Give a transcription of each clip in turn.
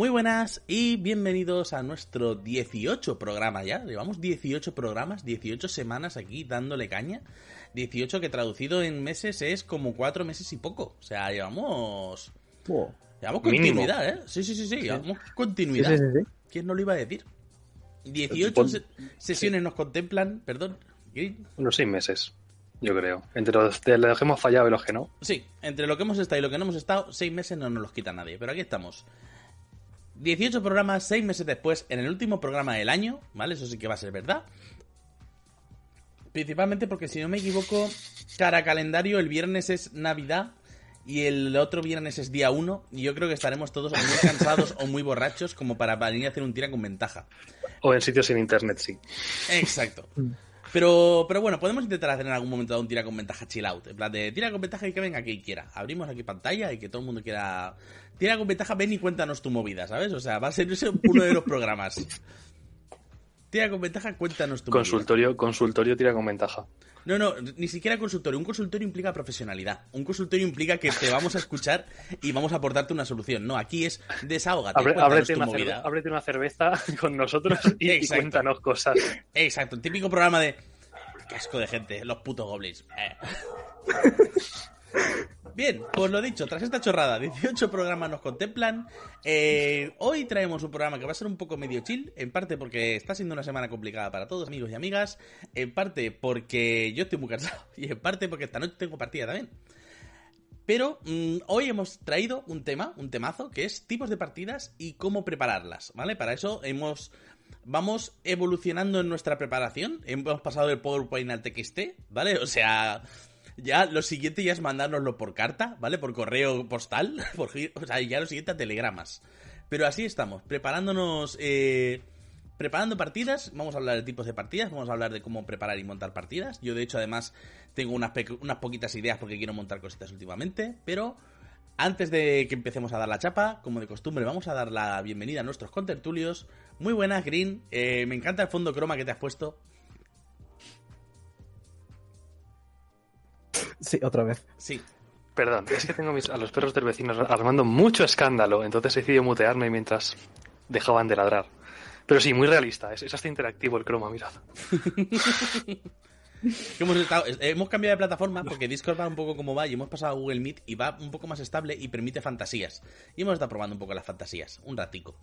Muy buenas y bienvenidos a nuestro 18 programa ya. Llevamos 18 programas, 18 semanas aquí dándole caña. 18 que traducido en meses es como 4 meses y poco. O sea, llevamos... Llevamos continuidad, ¿eh? Sí, sí, sí, sí, llevamos continuidad. ¿Quién no lo iba a decir? 18 sesiones nos contemplan, perdón. Unos 6 meses yo creo. Entre los, de los que hemos fallado y los que no. Sí, entre lo que hemos estado y lo que no hemos estado, seis meses no nos los quita nadie. Pero aquí estamos. 18 programas, 6 meses después, en el último programa del año, ¿vale? Eso sí que va a ser verdad. Principalmente porque, si no me equivoco, cara calendario, el viernes es Navidad y el otro viernes es día 1. Y yo creo que estaremos todos muy cansados o muy borrachos como para venir a hacer un tira con ventaja. O en sitios sin internet, sí. Exacto. Pero, pero bueno, podemos intentar hacer en algún momento un tira con ventaja chill out. En plan de tira con ventaja y que venga quien quiera. Abrimos aquí pantalla y que todo el mundo quiera. Tira con ventaja, ven y cuéntanos tu movida, ¿sabes? O sea, va a ser uno de los programas. Tira con ventaja, cuéntanos tu consultorio, movida. Consultorio, tira con ventaja. No, no, ni siquiera consultorio. Un consultorio implica profesionalidad. Un consultorio implica que te vamos a escuchar y vamos a aportarte una solución. No, aquí es desahógate. ábrete, una ábrete, una cerveza con nosotros y, cuéntanos cosas. Exacto, el típico programa de. Qué asco de gente, los putos goblins. Eh. Bien, pues lo dicho, tras esta chorrada, 18 programas nos contemplan. Eh, hoy traemos un programa que va a ser un poco medio chill, en parte porque está siendo una semana complicada para todos, amigos y amigas, en parte porque yo estoy muy cansado y en parte porque esta noche tengo partida también. Pero mm, hoy hemos traído un tema, un temazo, que es tipos de partidas y cómo prepararlas, ¿vale? Para eso hemos vamos evolucionando en nuestra preparación. Hemos pasado del PowerPoint al TXT, ¿vale? O sea, ya lo siguiente ya es mandárnoslo por carta, ¿vale? Por correo postal. Por, o sea, ya lo siguiente a telegramas. Pero así estamos, preparándonos. Eh, preparando partidas. Vamos a hablar de tipos de partidas. Vamos a hablar de cómo preparar y montar partidas. Yo, de hecho, además, tengo unas, unas poquitas ideas porque quiero montar cositas últimamente. Pero. Antes de que empecemos a dar la chapa, como de costumbre, vamos a dar la bienvenida a nuestros contertulios. Muy buenas, Green. Eh, me encanta el fondo croma que te has puesto. Sí, otra vez. Sí. Perdón, es que tengo a los perros del vecino armando mucho escándalo, entonces decidí mutearme mientras dejaban de ladrar. Pero sí, muy realista, es, hasta interactivo el croma, mirad. hemos, hemos, cambiado de plataforma porque Discord va un poco como va y hemos pasado a Google Meet y va un poco más estable y permite fantasías. Y hemos estado probando un poco las fantasías, un ratico.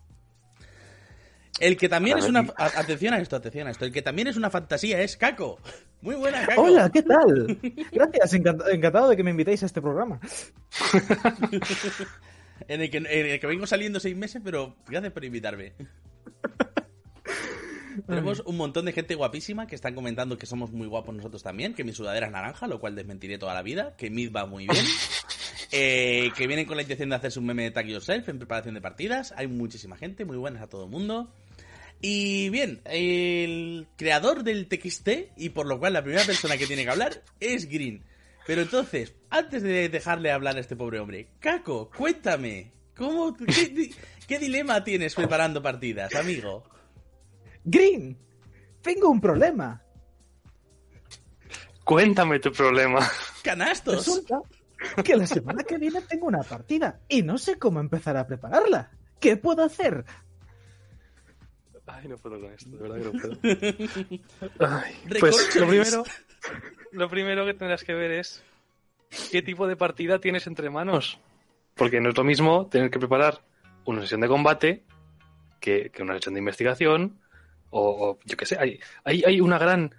El que también es una. Atención a esto, atención a esto. El que también es una fantasía es Caco. Muy buena, Caco. Hola, ¿qué tal? Gracias, encantado de que me invitéis a este programa. en, el que, vengo saliendo seis meses, pero gracias por invitarme. Tenemos un montón de gente guapísima que están comentando que somos muy guapos nosotros también, que mi sudadera es naranja, lo cual desmentiré toda la vida, que Mid va muy bien, eh, que vienen con la intención de hacerse un meme de Tag Yourself en preparación de partidas. Hay muchísima gente, muy buenas a todo el mundo. Y bien, el creador del TXT, y por lo cual la primera persona que tiene que hablar, es Green. Pero entonces, antes de dejarle hablar a este pobre hombre, Caco, cuéntame, ¿cómo, qué, dilema tienes preparando partidas, amigo? Green, tengo un problema. Cuéntame tu problema. Canastos. Resulta que la semana que viene tengo una partida y no sé cómo empezar a prepararla. ¿Qué puedo hacer? Ay, no puedo con esto, de verdad que no puedo. pues lo primero, lo primero que tendrás que ver es qué tipo de partida tienes entre manos. Porque no es lo mismo tener que preparar una sesión de combate que, una sesión de investigación. O, yo qué sé, hay, hay, hay, una gran.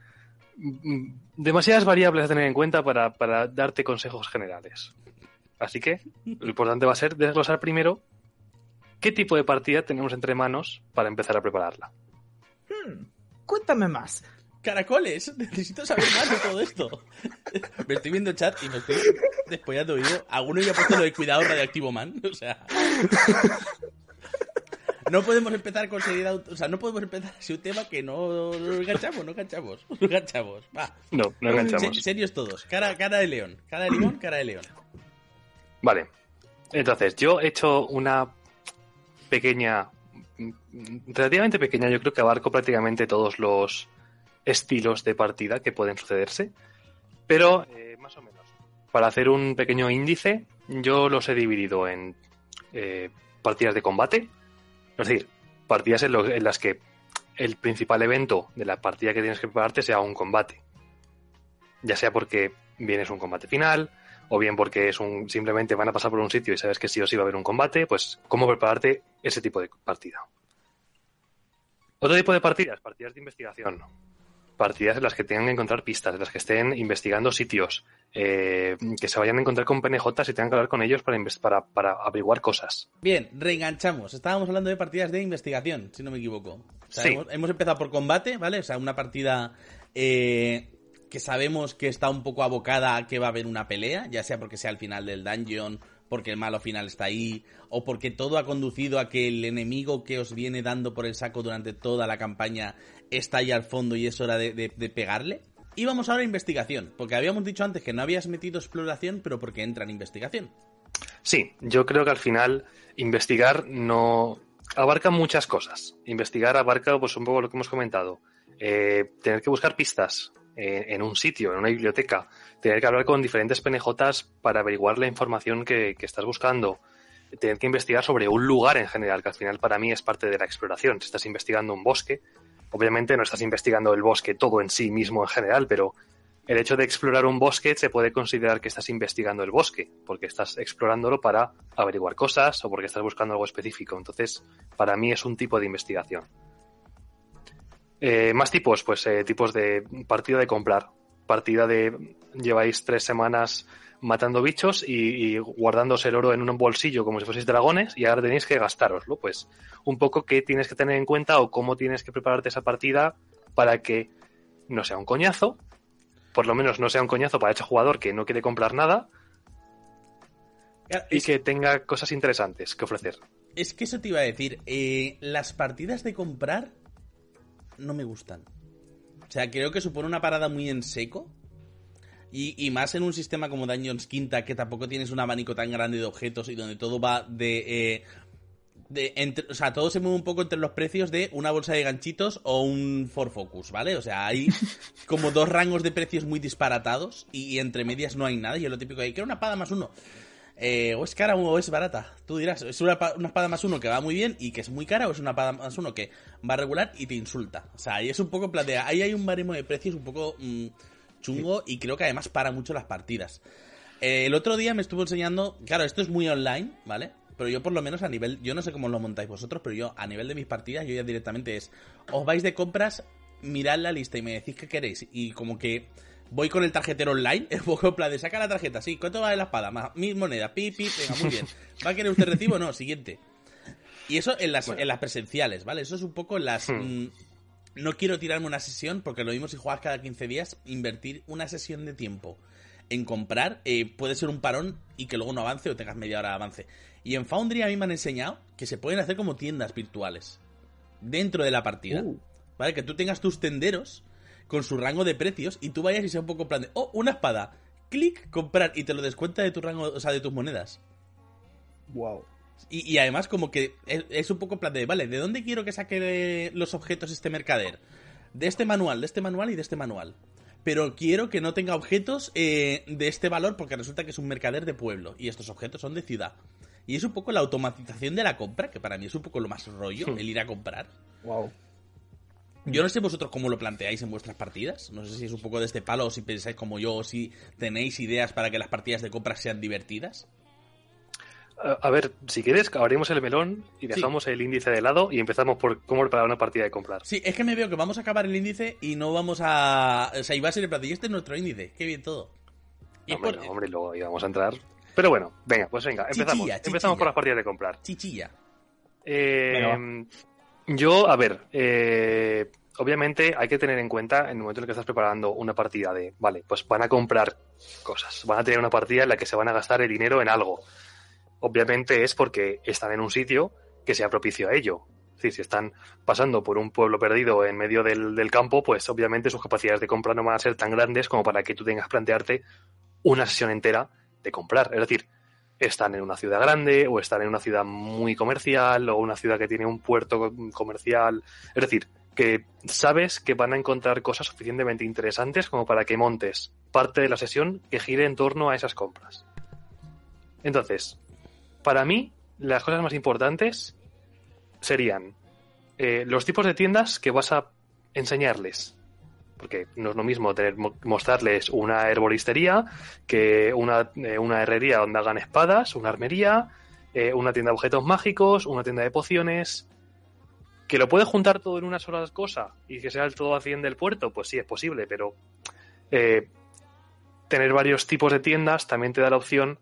Mm, demasiadas variables a tener en cuenta para, para darte consejos generales. Así que lo importante va a ser desglosar primero ¿Qué tipo de partida tenemos entre manos para empezar a prepararla? Hmm, cuéntame más. Caracoles, necesito saber más de todo esto. me estoy viendo el chat y me estoy despollando vivo. Alguno ya ha puesto lo de cuidado radiactivo man. O sea. No podemos empezar con seriedad. O sea, no podemos empezar así un tema que no, enganchamos, no enganchamos. No enganchamos. Va. No, no enganchamos. serios todos. Cara, cara de león. Cara de limón, cara de león. Vale. Entonces, yo he hecho una pequeña, relativamente pequeña, yo creo que abarco prácticamente todos los estilos de partida que pueden sucederse, pero eh, más o menos. Para hacer un pequeño índice, yo los he dividido en eh, partidas de combate, Es decir, partidas en, en las que el principal evento de la partida que tienes que prepararte sea un combate. Ya sea porque vienes un combate final, o bien porque es un simplemente van a pasar por un sitio y sabes que sí o sí va a haber un combate, pues cómo prepararte ese tipo de partida. Otro tipo de partidas, partidas de investigación. Partidas en las que tengan que encontrar pistas, en las que estén investigando sitios, eh, que se vayan a encontrar con PNJs y tengan que hablar con ellos para, para, para averiguar cosas. Bien, reenganchamos. Estábamos hablando de partidas de investigación, si no me equivoco. O sea, Sí. hemos, hemos empezado por combate, ¿vale? O sea, una partida eh, que sabemos que está un poco abocada a que va a haber una pelea, ya sea porque sea al final del dungeon, porque el malo final está ahí, o porque todo ha conducido a que el enemigo que os viene dando por el saco durante toda la campaña está ahí al fondo y es hora de, de- pegarle. Y vamos ahora a investigación, porque habíamos dicho antes que no habías metido exploración, pero porque entra en investigación. Sí, yo creo que al final investigar no abarca muchas cosas. Investigar abarca pues un poco lo que hemos comentado. Eh, tener que buscar pistas en un sitio, en una biblioteca, tener que hablar con diferentes PNJs para averiguar la información que, que estás buscando, tener que investigar sobre un lugar en general, que al final para mí es parte de la exploración. Si estás investigando un bosque, obviamente no estás investigando el bosque todo en sí mismo en general, pero el hecho de explorar un bosque se puede considerar que estás investigando el bosque, porque estás explorándolo para averiguar cosas o porque estás buscando algo específico. Entonces, para mí es un tipo de investigación. Eh, más tipos, pues eh, tipos de partida de comprar. Partida de lleváis tres semanas matando bichos y, y guardándose el oro en un bolsillo como si fueseis dragones y ahora tenéis que gastároslo. Pues un poco qué tienes que tener en cuenta o cómo tienes que prepararte esa partida para que no sea un coñazo, por lo menos no sea un coñazo para ese jugador que no quiere comprar nada y que tenga cosas interesantes que ofrecer. Es que eso te iba a decir. eh, las partidas de comprar no me gustan. O sea, creo que supone una parada muy en seco. Y, y más en un sistema como Dungeons Quinta, que tampoco tienes un abanico tan grande de objetos y donde todo va de. eh, de entre- o sea, todo se mueve un poco entre los precios de una bolsa de ganchitos o un Ford Focus, ¿vale? O sea, hay como dos rangos de precios muy disparatados y, entre medias no hay nada. Y es lo típico de, quiero una espada más uno. Eh, o es cara o es barata. Tú dirás, ¿es una, una espada más uno que va muy bien y que es muy cara o es una espada más uno que va regular y te insulta? O sea, ahí es un poco de- Ahí hay un baremo de precios un poco mm, chungo y creo que además para mucho las partidas. Eh, el otro día me estuvo enseñando, claro, esto es muy online, ¿vale? Pero yo por lo menos a nivel, yo no sé cómo lo montáis vosotros, pero yo a nivel de mis partidas, yo ya directamente es, os vais de compras, mirad la lista y me decís qué queréis. Y como que voy con el tarjetero online, un poco en plan de saca la tarjeta, sí, ¿cuánto vale la espada? Más, mil monedas, pi, pi, venga, muy bien. ¿Va a querer usted recibo? No, siguiente. Y eso en las, Bueno. en las presenciales, ¿vale? Eso es un poco en las... Hmm. mm, no quiero tirarme una sesión, porque lo mismo si juegas cada 15 días, invertir una sesión de tiempo en comprar eh, puede ser un parón y que luego no avance o tengas media hora de avance. Y en Foundry a mí me han enseñado que se pueden hacer como tiendas virtuales dentro de la partida. Uh. ¿Vale? Que tú tengas tus tenderos con su rango de precios y tú vayas y sea un poco en plan de, oh, una espada, clic, comprar y te lo descuenta de tu rango, o sea, de tus monedas. Wow. Y, y además como que es, es un poco en plan de, vale, ¿de dónde quiero que saque los objetos este mercader? De este manual, de este manual y de este manual. Pero quiero que no tenga objetos eh, de este valor porque resulta que es un mercader de pueblo y estos objetos son de ciudad. Y es un poco la automatización de la compra, que para mí es un poco lo más rollo, el ir a comprar. Wow. Yo no sé vosotros cómo lo planteáis en vuestras partidas. No sé si es un poco de este palo o si pensáis como yo o si tenéis ideas para que las partidas de compra sean divertidas. A ver, si quieres, abrimos el melón y dejamos el índice de lado y empezamos por cómo preparar una partida de comprar. Sí, es que me veo que vamos a acabar el índice y no vamos a. O sea, va a ser el plato. Y este es nuestro índice. Qué bien todo. Y hombre, por- no, hombre, luego íbamos a entrar. Pero bueno, venga, pues venga, empezamos. Chichilla, Empezamos por las partidas de comprar. Chichilla. Eh, yo, a ver, eh, obviamente hay que tener en cuenta en el momento en el que estás preparando una partida de, vale, pues van a comprar cosas, van a tener una partida en la que se van a gastar el dinero en algo. Obviamente es porque están en un sitio que sea propicio a ello. Es decir, si están pasando por un pueblo perdido en medio del, del campo, pues obviamente sus capacidades de compra no van a ser tan grandes como para que tú tengas que plantearte una sesión entera de comprar. Es decir, están en una ciudad grande o están en una ciudad muy comercial o una ciudad que tiene un puerto comercial. Es decir, que sabes que van a encontrar cosas suficientemente interesantes como para que montes parte de la sesión que gire en torno a esas compras. Entonces, para mí, las cosas más importantes serían eh, los tipos de tiendas que vas a enseñarles. Porque no es lo mismo tener, mostrarles una herboristería que una, eh, una herrería donde hagan espadas, una armería, eh, una tienda de objetos mágicos, una tienda de pociones. ¿Que lo puedes juntar todo en una sola cosa y que sea el todo a 100 del puerto? Pues sí, es posible, pero tener varios tipos de tiendas también te da la opción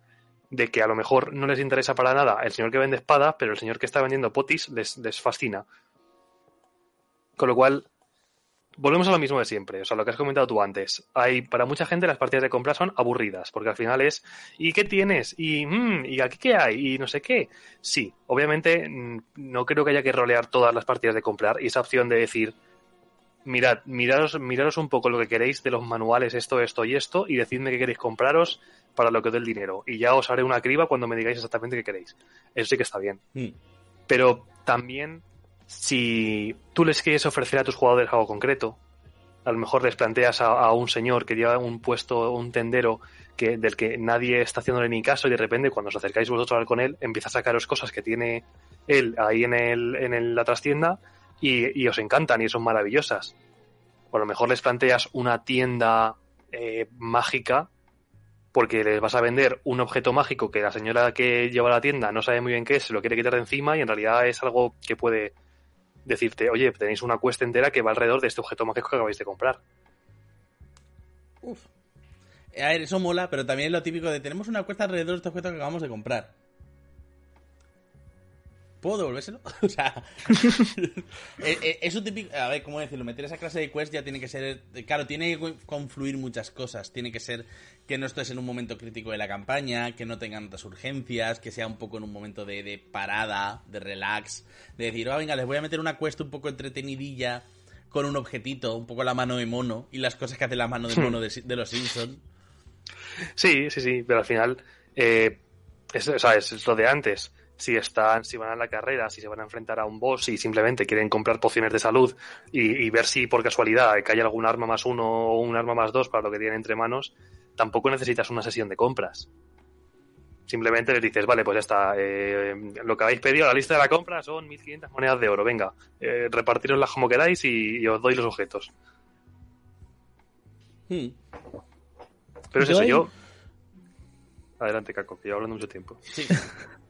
de que a lo mejor no les interesa para nada el señor que vende espadas, pero el señor que está vendiendo potis les, les fascina. Con lo cual, volvemos a lo mismo de siempre, o sea, lo que has comentado tú antes. Hay, para mucha gente las partidas de compra son aburridas, porque al final es, ¿y qué tienes? ¿Y, mm, ¿y aquí qué hay? ¿Y no sé qué? Sí, obviamente mm, no creo que haya que rolear todas las partidas de comprar y esa opción de decir, mirad, miraros, miraros un poco lo que queréis de los manuales, esto, esto y esto, y decidme qué queréis compraros para lo que os dé el dinero. Y ya os haré una criba cuando me digáis exactamente qué queréis. Eso sí que está bien. Mm. Pero también, si tú les quieres ofrecer a tus jugadores algo concreto, a lo mejor les planteas a, un señor que lleva un puesto, un tendero, que, del que nadie está haciéndole ni caso, y de repente cuando os acercáis vosotros a hablar con él, empieza a sacaros cosas que tiene él ahí en, el, en la trastienda y, y, os encantan y son maravillosas. O a lo mejor les planteas una tienda eh, mágica porque les vas a vender un objeto mágico que la señora que lleva la tienda no sabe muy bien qué es, se lo quiere quitar de encima y en realidad es algo que puede decirte, oye, tenéis una cuesta entera que va alrededor de este objeto mágico que acabáis de comprar. Uf. A ver, eso mola, pero también es lo típico de tenemos una cuesta alrededor de este objeto que acabamos de comprar. ¿Puedo devolvérselo? o sea, eh, eh, es un típico. A ver, ¿cómo decirlo? Meter esa clase de quest ya tiene que ser. Claro, tiene que confluir muchas cosas. Tiene que ser que no estés en un momento crítico de la campaña, que no tengan otras urgencias, que sea un poco en un momento de, parada, de relax. De decir, oh, venga, les voy a meter una quest un poco entretenidilla con un objetito, un poco la mano de mono y las cosas que hace la mano de mono de, los Simpsons. Sí, sí, sí, pero al final. Eh, es, o sea, es lo de antes si están, si van a la carrera, si se van a enfrentar a un boss y simplemente quieren comprar pociones de salud y, ver si por casualidad cae algún arma más uno o un arma más dos para lo que tienen entre manos, tampoco necesitas una sesión de compras. Simplemente les dices, vale, pues ya está, eh, lo que habéis pedido, la lista de la compra son 1500 monedas de oro, venga, eh, repartiroslas como queráis y, os doy los objetos. Hmm. Pero es eso, yo... Adelante, Caco, que yo hablando mucho tiempo. Sí.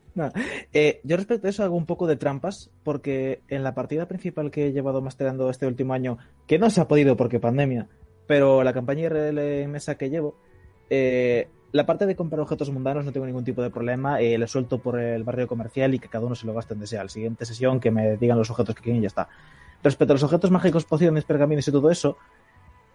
Eh, yo respecto a eso hago un poco de trampas, porque en la partida principal que he llevado masterando este último año, que no se ha podido porque pandemia, pero la campaña RL mesa que llevo, eh, la parte de comprar objetos mundanos no tengo ningún tipo de problema, eh, le suelto por el barrio comercial y que cada uno se lo gaste en desea. La siguiente sesión que me digan los objetos que quieren y ya está. Respecto a los objetos mágicos, pociones, pergaminos y todo eso,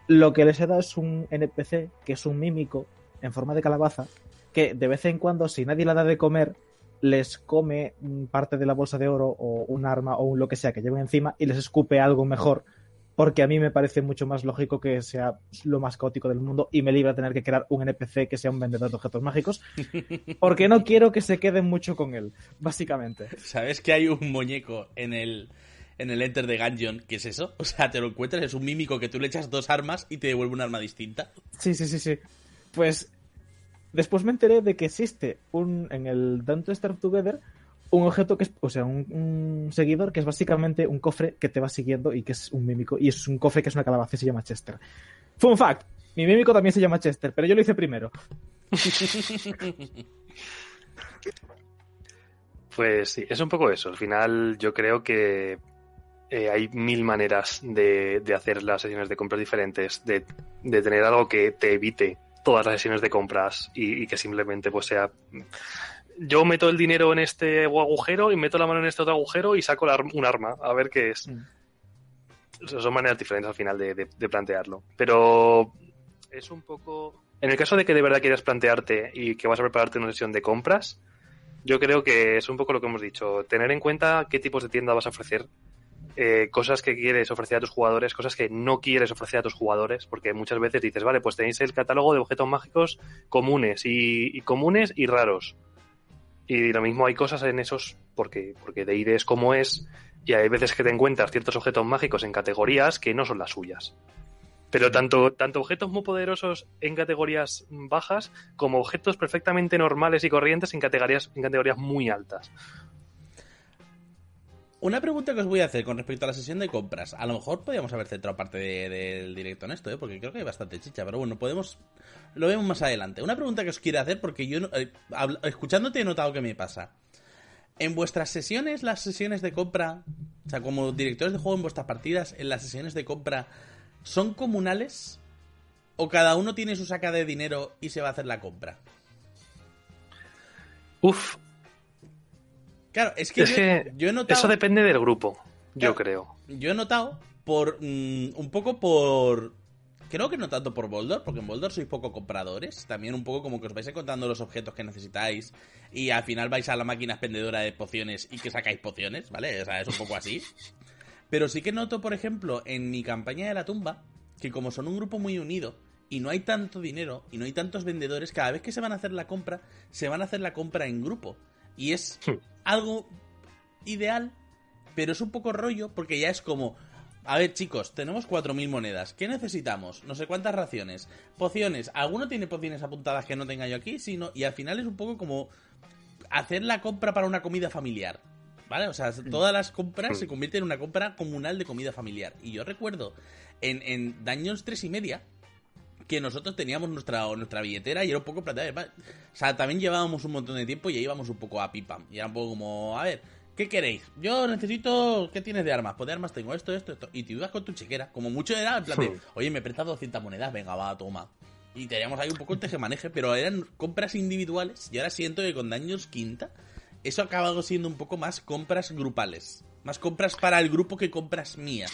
lo que les he dado es un NPC que es un mímico en forma de calabaza que de vez en cuando, si nadie le da de comer, les come parte de la bolsa de oro o un arma o un lo que sea que lleven encima y les escupe algo mejor. Porque a mí me parece mucho más lógico que sea lo más caótico del mundo y me libra tener que crear un NPC que sea un vendedor de objetos mágicos. Porque no quiero que se queden mucho con él, básicamente. ¿Sabes que hay un muñeco en el, en el Enter de Gungeon que es eso? O sea, te lo encuentras, es un mímico que tú le echas dos armas y te devuelve un arma distinta. Sí, sí, sí, sí. Pues Después me enteré de que existe un en el Don't Starve Together un objeto que es, o sea, un, seguidor que es básicamente un cofre que te va siguiendo y que es un mímico. Y es un cofre que es una calabaza y se llama Chester. Fun fact: mi mímico también se llama Chester, pero yo lo hice primero. Pues sí, es un poco eso. Al final, yo creo que eh, hay mil maneras de, hacer las sesiones de compras diferentes, de, de tener algo que te evite todas las sesiones de compras y, que simplemente pues sea yo meto el dinero en este agujero y meto la mano en este otro agujero y saco un arma a ver qué es. Mm. Son maneras diferentes al final de, plantearlo. Pero es un poco... En el caso de que de verdad quieras plantearte y que vas a prepararte una sesión de compras, yo creo que es un poco lo que hemos dicho. Tener en cuenta qué tipos de tienda vas a ofrecer eh, cosas que quieres ofrecer a tus jugadores, cosas que no quieres ofrecer a tus jugadores, porque muchas veces dices, vale, pues tenéis el catálogo de objetos mágicos comunes y, comunes y raros. Y lo mismo hay cosas en esos, porque, porque de es como es, y hay veces que te encuentras ciertos objetos mágicos en categorías que no son las suyas. Pero tanto, tanto objetos muy poderosos en categorías bajas como objetos perfectamente normales y corrientes en categorías, en categorías muy altas. Una pregunta que os voy a hacer con respecto a la sesión de compras. A lo mejor podríamos haber centrado parte de- del directo en esto, ¿eh? porque creo que hay bastante chicha, pero bueno, podemos. Lo vemos más adelante. Una pregunta que os quiero hacer, porque yo, eh, escuchándote, he notado que me pasa. En vuestras sesiones, las sesiones de compra, o sea, como directores de juego en vuestras partidas, en las sesiones de compra, ¿son comunales? ¿O cada uno tiene su saca de dinero y se va a hacer la compra? Uf, Claro, es que, es yo, que yo he notado. eso depende del grupo, Claro. yo creo. Yo he notado por. mm, un poco por. Creo que no tanto por Boldor, porque en Boldor sois poco compradores. También un poco como que os vais encontrando los objetos que necesitáis. Y al final vais a la máquina expendedora de pociones y que sacáis pociones, ¿vale? O sea, es un poco así. Pero sí que noto, por ejemplo, en mi campaña de la tumba, que como son un grupo muy unido y no hay tanto dinero y no hay tantos vendedores, cada vez que se van a hacer la compra, se van a hacer la compra en grupo. Y es Hmm. Algo ideal, pero es un poco rollo porque ya es como, a ver chicos, tenemos 4.000 monedas, ¿qué necesitamos? No sé cuántas raciones, pociones, ¿alguno tiene pociones apuntadas que no tenga yo aquí? Sí, no, y al final es un poco como hacer la compra para una comida familiar. ¿Vale? O sea, todas las compras se convierten en una compra comunal de comida familiar. Y yo recuerdo en, en Dungeons 3 y media que nosotros teníamos nuestra, nuestra billetera y era un poco planteado. O sea, también llevábamos un montón de tiempo y íbamos un poco a pipam. Y era un poco como, a ver, ¿qué queréis? Yo necesito, ¿qué tienes de armas? Pues de armas tengo esto, esto, esto. Y te ibas con tu chequera. Como mucho era en plan de, oye, me prestas 200 monedas, venga, va, toma. Y teníamos ahí un poco el tejemaneje, pero eran compras individuales. Y ahora siento que con Daños Quinta, eso ha acabado siendo un poco más compras grupales. Más compras para el grupo que compras mías.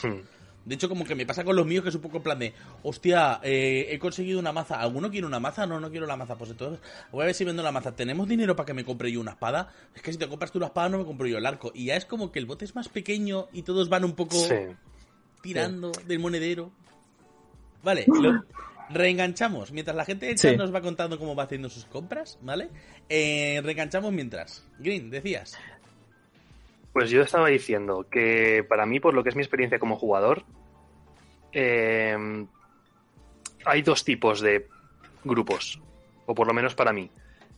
De hecho, como que me pasa con los míos, que es un poco en plan de, hostia, eh, he conseguido una maza. ¿Alguno quiere una maza? No, no quiero la maza. Pues entonces, voy a ver si vendo la maza. ¿Tenemos dinero para que me compre yo una espada? Es que si te compras tú la espada, no me compro yo el arco. Y ya es como que el bote es más pequeño y todos van un poco Sí. tirando del monedero. Vale, lo- reenganchamos. Mientras la gente Sí. nos va contando cómo va haciendo sus compras, ¿vale? Eh, reenganchamos mientras. Green, decías. Pues yo estaba diciendo que para mí, por lo que es mi experiencia como jugador, eh, hay dos tipos de grupos, o por lo menos para mí,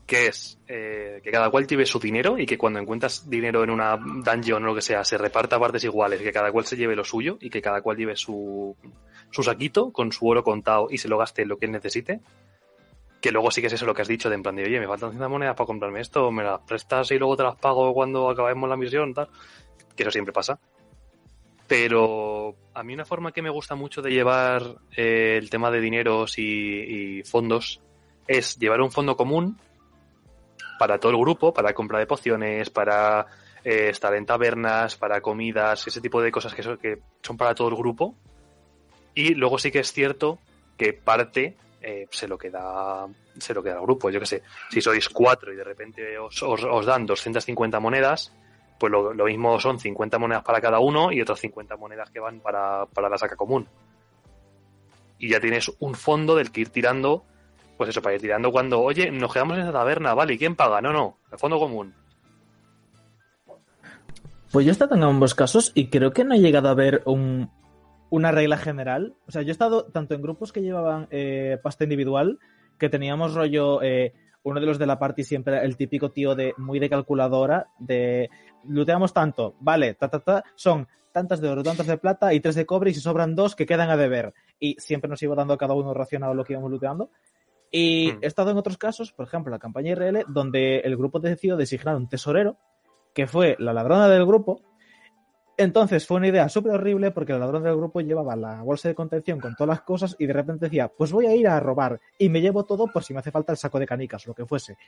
que es eh, que cada cual lleve su dinero y que cuando encuentras dinero en una dungeon o lo que sea, se reparta a partes iguales, que cada cual se lleve lo suyo y que cada cual lleve su, su saquito con su oro contado y se lo gaste lo que él necesite. Que luego sí que es eso lo que has dicho, de en plan de, oye, me faltan 100 monedas para comprarme esto, me las prestas y luego te las pago cuando acabemos la misión, tal. Que eso siempre pasa. Pero a mí una forma que me gusta mucho de llevar eh, el tema de dineros y, fondos es llevar un fondo común para todo el grupo, para compra de pociones, para eh, estar en tabernas, para comidas, ese tipo de cosas que son, que son para todo el grupo. Y luego sí que es cierto que parte eh, se lo queda se lo queda al grupo. Yo que sé, si sois cuatro y de repente os, os, os dan 250 monedas, pues lo, lo, mismo son 50 monedas para cada uno y otras 50 monedas que van para, para la saca común. Y ya tienes un fondo del que ir tirando, pues eso, para ir tirando cuando, oye, nos quedamos en esa taberna, vale, ¿y quién paga? No, no, el fondo común. Pues yo he estado en ambos casos y creo que no he llegado a ver un, una regla general. O sea, yo he estado tanto en grupos que llevaban eh, pasta individual, que teníamos rollo, eh, uno de los de la party siempre era el típico tío de muy de calculadora, de looteamos tanto, vale, ta, ta, ta, son tantas de oro, tantas de plata y tres de cobre y si sobran dos que quedan a deber. Y siempre nos iba dando a cada uno racionado lo que íbamos looteando. Y Hmm. he estado en otros casos, por ejemplo, la campaña IRL, donde el grupo decidió designar un tesorero, que fue la ladrona del grupo. Entonces fue una idea súper horrible porque la ladrona del grupo llevaba la bolsa de contención con todas las cosas y de repente decía, pues voy a ir a robar y me llevo todo por si me hace falta el saco de canicas lo que fuese.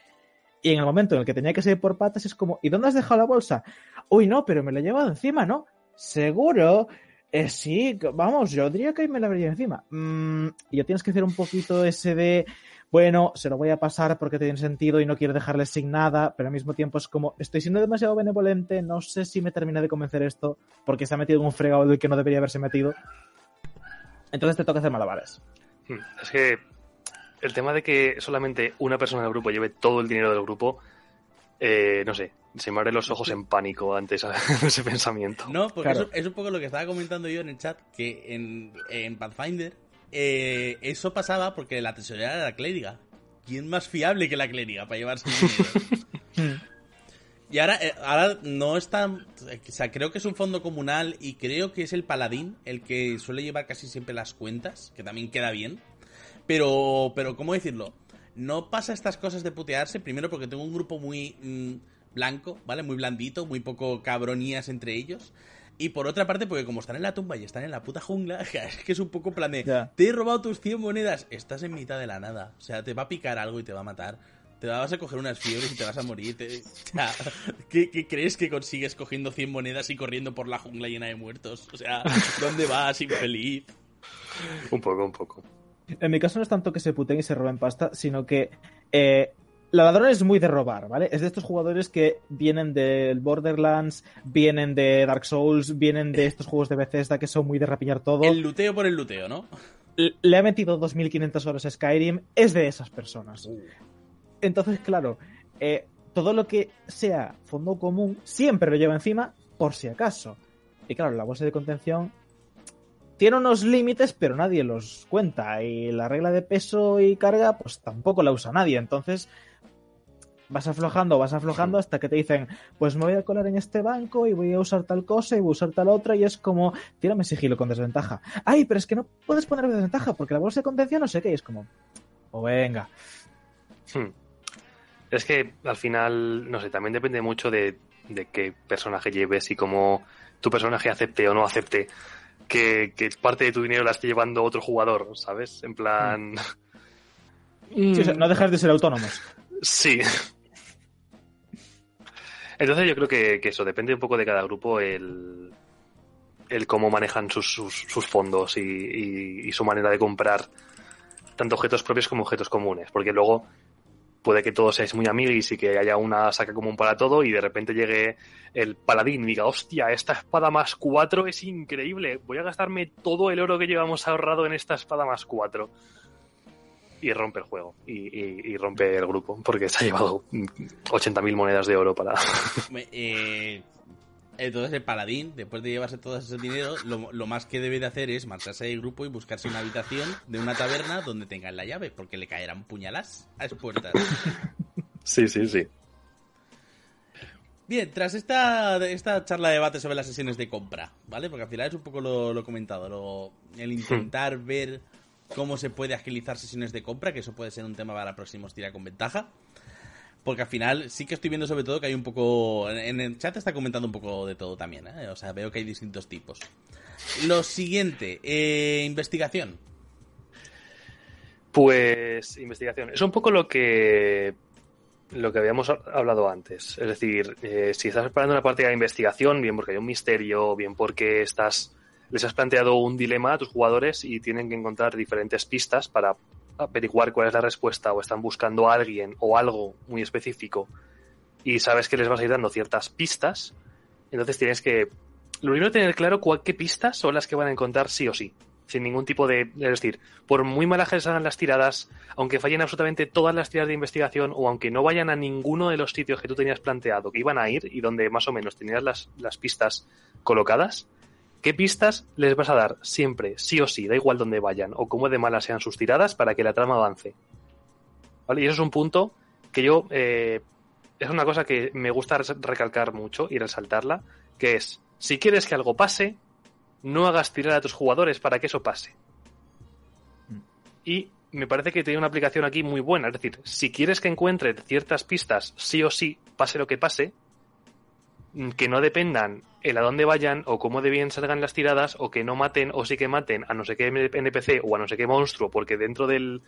Y en el momento en el que tenía que salir por patas es como, ¿y dónde has dejado la bolsa? Uy, no, pero me la he llevado encima, ¿no? ¿Seguro? Eh, sí, vamos, yo diría que me la habría encima. Mm, y ya tienes que hacer un poquito ese de, bueno, se lo voy a pasar porque tiene sentido y no quiero dejarle sin nada, pero al mismo tiempo es como, estoy siendo demasiado benevolente, no sé si me termina de convencer esto, porque se ha metido en un fregado del que no debería haberse metido. Entonces te toca hacer malabares. Hmm, Es que el tema de que solamente una persona del grupo lleve todo el dinero del grupo, eh, no sé, se me abren los ojos en pánico ante esa- ese pensamiento. No, porque Claro. eso es un poco lo que estaba comentando yo en el chat, que en, en Pathfinder eh, eso pasaba porque la tesorera era la clériga. ¿Quién más fiable que la clériga para llevarse dinero? Y ahora, eh, ahora no está. O sea, creo que es un fondo comunal y creo que es el paladín el que suele llevar casi siempre las cuentas, que también queda bien. Pero, pero ¿cómo decirlo? No pasa estas cosas de putearse, primero porque tengo un grupo muy mm, blanco, ¿vale? Muy blandito, muy poco cabronías entre ellos. Y por otra parte, porque como están en la tumba y están en la puta jungla, es que es un poco plan de, te he robado tus 100 monedas, estás en mitad de la nada. O sea, te va a picar algo y te va a matar. Te vas a coger unas fiebres y te vas a morir. Te- o sea, ¿qué, qué crees que consigues cogiendo 100 monedas y corriendo por la jungla llena de muertos? O sea, ¿dónde vas, infeliz? Un poco, un poco. En mi caso no es tanto que se puten y se roben pasta, sino que eh, la ladrón es muy de robar, ¿vale? Es de estos jugadores que vienen del Borderlands, vienen de Dark Souls, vienen de estos juegos de Bethesda que son muy de rapiñar todo. El luteo por el luteo, ¿no? Le ha metido 2.500 horas a Skyrim, es de esas personas. Entonces, claro, eh, todo lo que sea fondo común siempre lo lleva encima por si acaso. Y claro, la bolsa de contención tiene unos límites, pero nadie los cuenta. Y la regla de peso y carga, pues tampoco la usa nadie. Entonces, vas aflojando, vas aflojando hasta que te dicen, pues me voy a colar en este banco y voy a usar tal cosa y voy a usar tal otra. Y es como, tírame sigilo con desventaja. Ay, pero es que no puedes poner desventaja porque la bolsa de contención no sé qué. Y es como, o venga. Hmm. Es que al final, no sé, también depende mucho de, de qué personaje lleves y cómo tu personaje acepte o no acepte que, que parte de tu dinero la esté llevando otro jugador, ¿sabes? En plan... Sí, o sea, no dejas de ser autónomos. Sí. Entonces yo creo que, eso depende un poco de cada grupo el, el cómo manejan sus, fondos y, su manera de comprar tanto objetos propios como objetos comunes. Porque luego puede que todos seáis muy amiguis y que haya una saca común para todo y de repente llegue el paladín y diga, hostia, esta espada más cuatro es increíble, voy a gastarme todo el oro que llevamos ahorrado en esta espada más cuatro. Y rompe el juego y, y- y rompe el grupo porque se ha llevado mm, 80.000 monedas de oro para... Eh, entonces el paladín, después de llevarse todo ese dinero, lo, lo más que debe de hacer es marcharse del grupo y buscarse una habitación de una taberna donde tengan la llave, porque le caerán puñalas a las puertas. Sí, sí, sí. Bien, tras esta, esta charla de debate sobre las sesiones de compra, ¿vale? Porque al final es un poco lo, lo comentado, lo- el intentar ver cómo se puede agilizar sesiones de compra, que eso puede ser un tema para próximos tira con ventaja. Porque al final sí que estoy viendo sobre todo que hay un poco... En el chat está comentando un poco de todo también, ¿eh? O sea, veo que hay distintos tipos. Lo siguiente, eh, investigación. Pues investigación. Es un poco lo que lo que habíamos hablado antes. Es decir, eh, si estás preparando una partida de investigación, bien porque hay un misterio, bien porque estás les has planteado un dilema a tus jugadores y tienen que encontrar diferentes pistas para averiguar cuál es la respuesta o están buscando a alguien o algo muy específico y sabes que les vas a ir dando ciertas pistas, entonces tienes que lo primero tener claro cuál, qué pistas son las que van a encontrar sí o sí sin ningún tipo de... Es decir, por muy malas que hagan las tiradas, aunque fallen absolutamente todas las tiradas de investigación o aunque no vayan a ninguno de los sitios que tú tenías planteado que iban a ir y donde más o menos tenías las, las pistas colocadas, ¿qué pistas les vas a dar siempre, sí o sí, da igual dónde vayan o cómo de malas sean sus tiradas para que la trama avance? Y eso es un punto que yo... eh, es una cosa que me gusta recalcar mucho y resaltarla, que es, si quieres que algo pase, no hagas tirar a tus jugadores para que eso pase. Y me parece que tiene una aplicación aquí muy buena. Es decir, si quieres que encuentre ciertas pistas, sí o sí, pase lo que pase, mm, que no dependan el a dónde vayan o cómo de bien salgan las tiradas o que no maten o sí que maten a no sé qué NPC o a no sé qué monstruo, porque dentro del,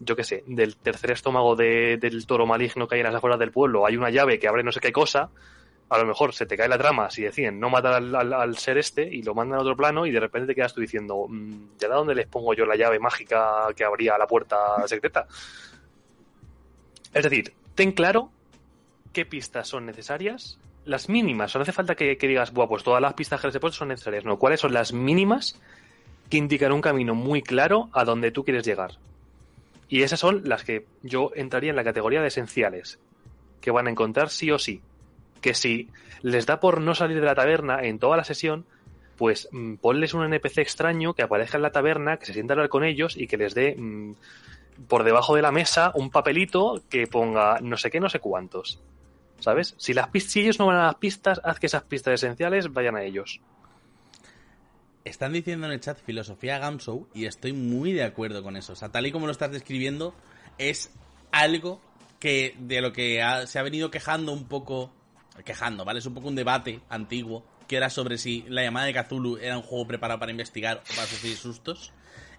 yo qué sé, del tercer estómago de- del toro maligno que hay en las afueras del pueblo hay una llave que abre no sé qué cosa, a lo mejor se te cae la trama si deciden no matar al, ser este y lo mandan a otro plano y de repente te quedas tú diciendo, "Mm, ¿ya de dónde les pongo yo la llave mágica que abría la puerta secreta? Es decir, ten claro qué pistas son necesarias, las mínimas, no hace falta que, digas, Buah, pues todas las pistas que les he puesto son necesarias, no, cuáles son las mínimas que indican un camino muy claro a donde tú quieres llegar. Y esas son las que yo entraría en la categoría de esenciales, que van a encontrar sí o sí. Que si les da por no salir de la taberna en toda la sesión, pues mm, ponles un NPC extraño que aparezca en la taberna, que se sienta a hablar con ellos y que les dé mm, por debajo de la mesa un papelito que ponga no sé qué, no sé cuántos. ¿Sabes? Si, ellos no van a las pistas, haz que esas pistas esenciales vayan a ellos. Están diciendo en el chat filosofía Gamshow y estoy muy de acuerdo con eso. O sea, tal y como lo estás describiendo, es algo que de lo que se ha venido quejando un poco. Quejando, ¿vale? Es un poco un debate antiguo que era sobre si la llamada de Cthulhu era un juego preparado para investigar o para sufrir sustos.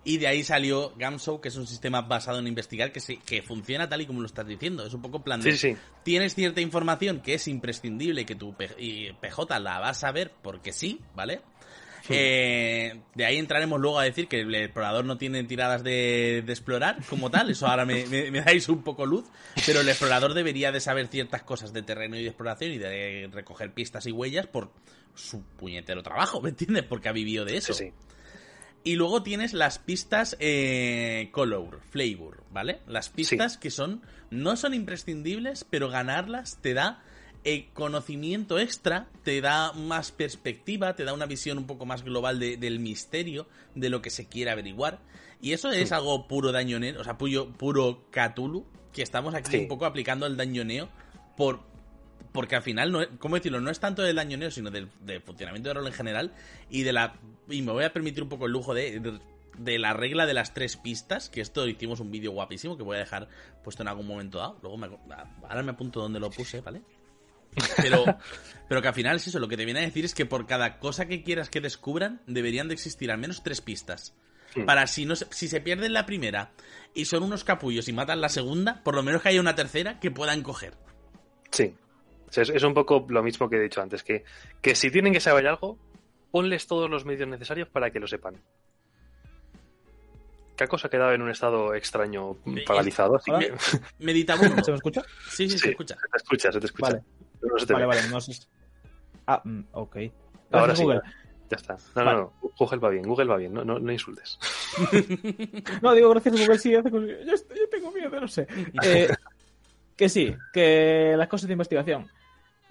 Y de ahí salió Gamshow, que es un sistema basado en investigar que, que funciona tal y como lo estás diciendo. Es un poco plan de... Sí, sí. Tienes cierta información que es imprescindible que tu PJ la vas a ver porque sí, ¿vale? Eh, de ahí entraremos luego a decir que el explorador no tiene tiradas de, explorar como tal, eso ahora me, dais un poco luz, pero el explorador debería de saber ciertas cosas de terreno y de exploración y de recoger pistas y huellas por su puñetero trabajo, ¿me entiendes? Porque ha vivido de eso. Sí, Y luego tienes las pistas eh, color, flavor, ¿vale? Las pistas que son, no son imprescindibles, pero ganarlas te da el conocimiento extra te da más perspectiva, te da una visión un poco más global del misterio, de lo que se quiere averiguar. Y eso es algo puro dañonero, o sea, puro, puro Cthulhu, que estamos aquí un poco aplicando el dañoneo por, porque al final, no, ¿cómo decirlo? No es tanto del dañoneo, sino del, funcionamiento de rol en general y de la... Y me voy a permitir un poco el lujo de, de la regla de las tres pistas, que esto hicimos un vídeo guapísimo que voy a dejar puesto en algún momento dado. Luego me, ahora me apunto donde lo puse, ¿vale? Pero, pero que al final es eso, lo que te viene a decir es que por cada cosa que quieras que descubran, deberían de existir al menos tres pistas. Para si, no, si se pierden la primera y son unos capullos y matan la segunda, por lo menos que haya una tercera que puedan coger. Sí. Es, un poco lo mismo que he dicho antes, que, que si tienen que saber algo, ponles todos los medios necesarios para que lo sepan. ¿Qué cosa ha quedado en un estado extraño, paralizado. Así que... Meditamos. ¿Se me escucha? Sí, sí, se escucha. Se te escucha, se te escucha. Vale vale, vale, no sé. Ah, mm, ok. Ahora sí. Google. Ya está. No, no, no. Google va bien, Google va bien, no, no, no insultes. no, digo, gracias a Google sí hace Yo, yo tengo miedo, no sé. Eh, que sí, que las cosas de investigación.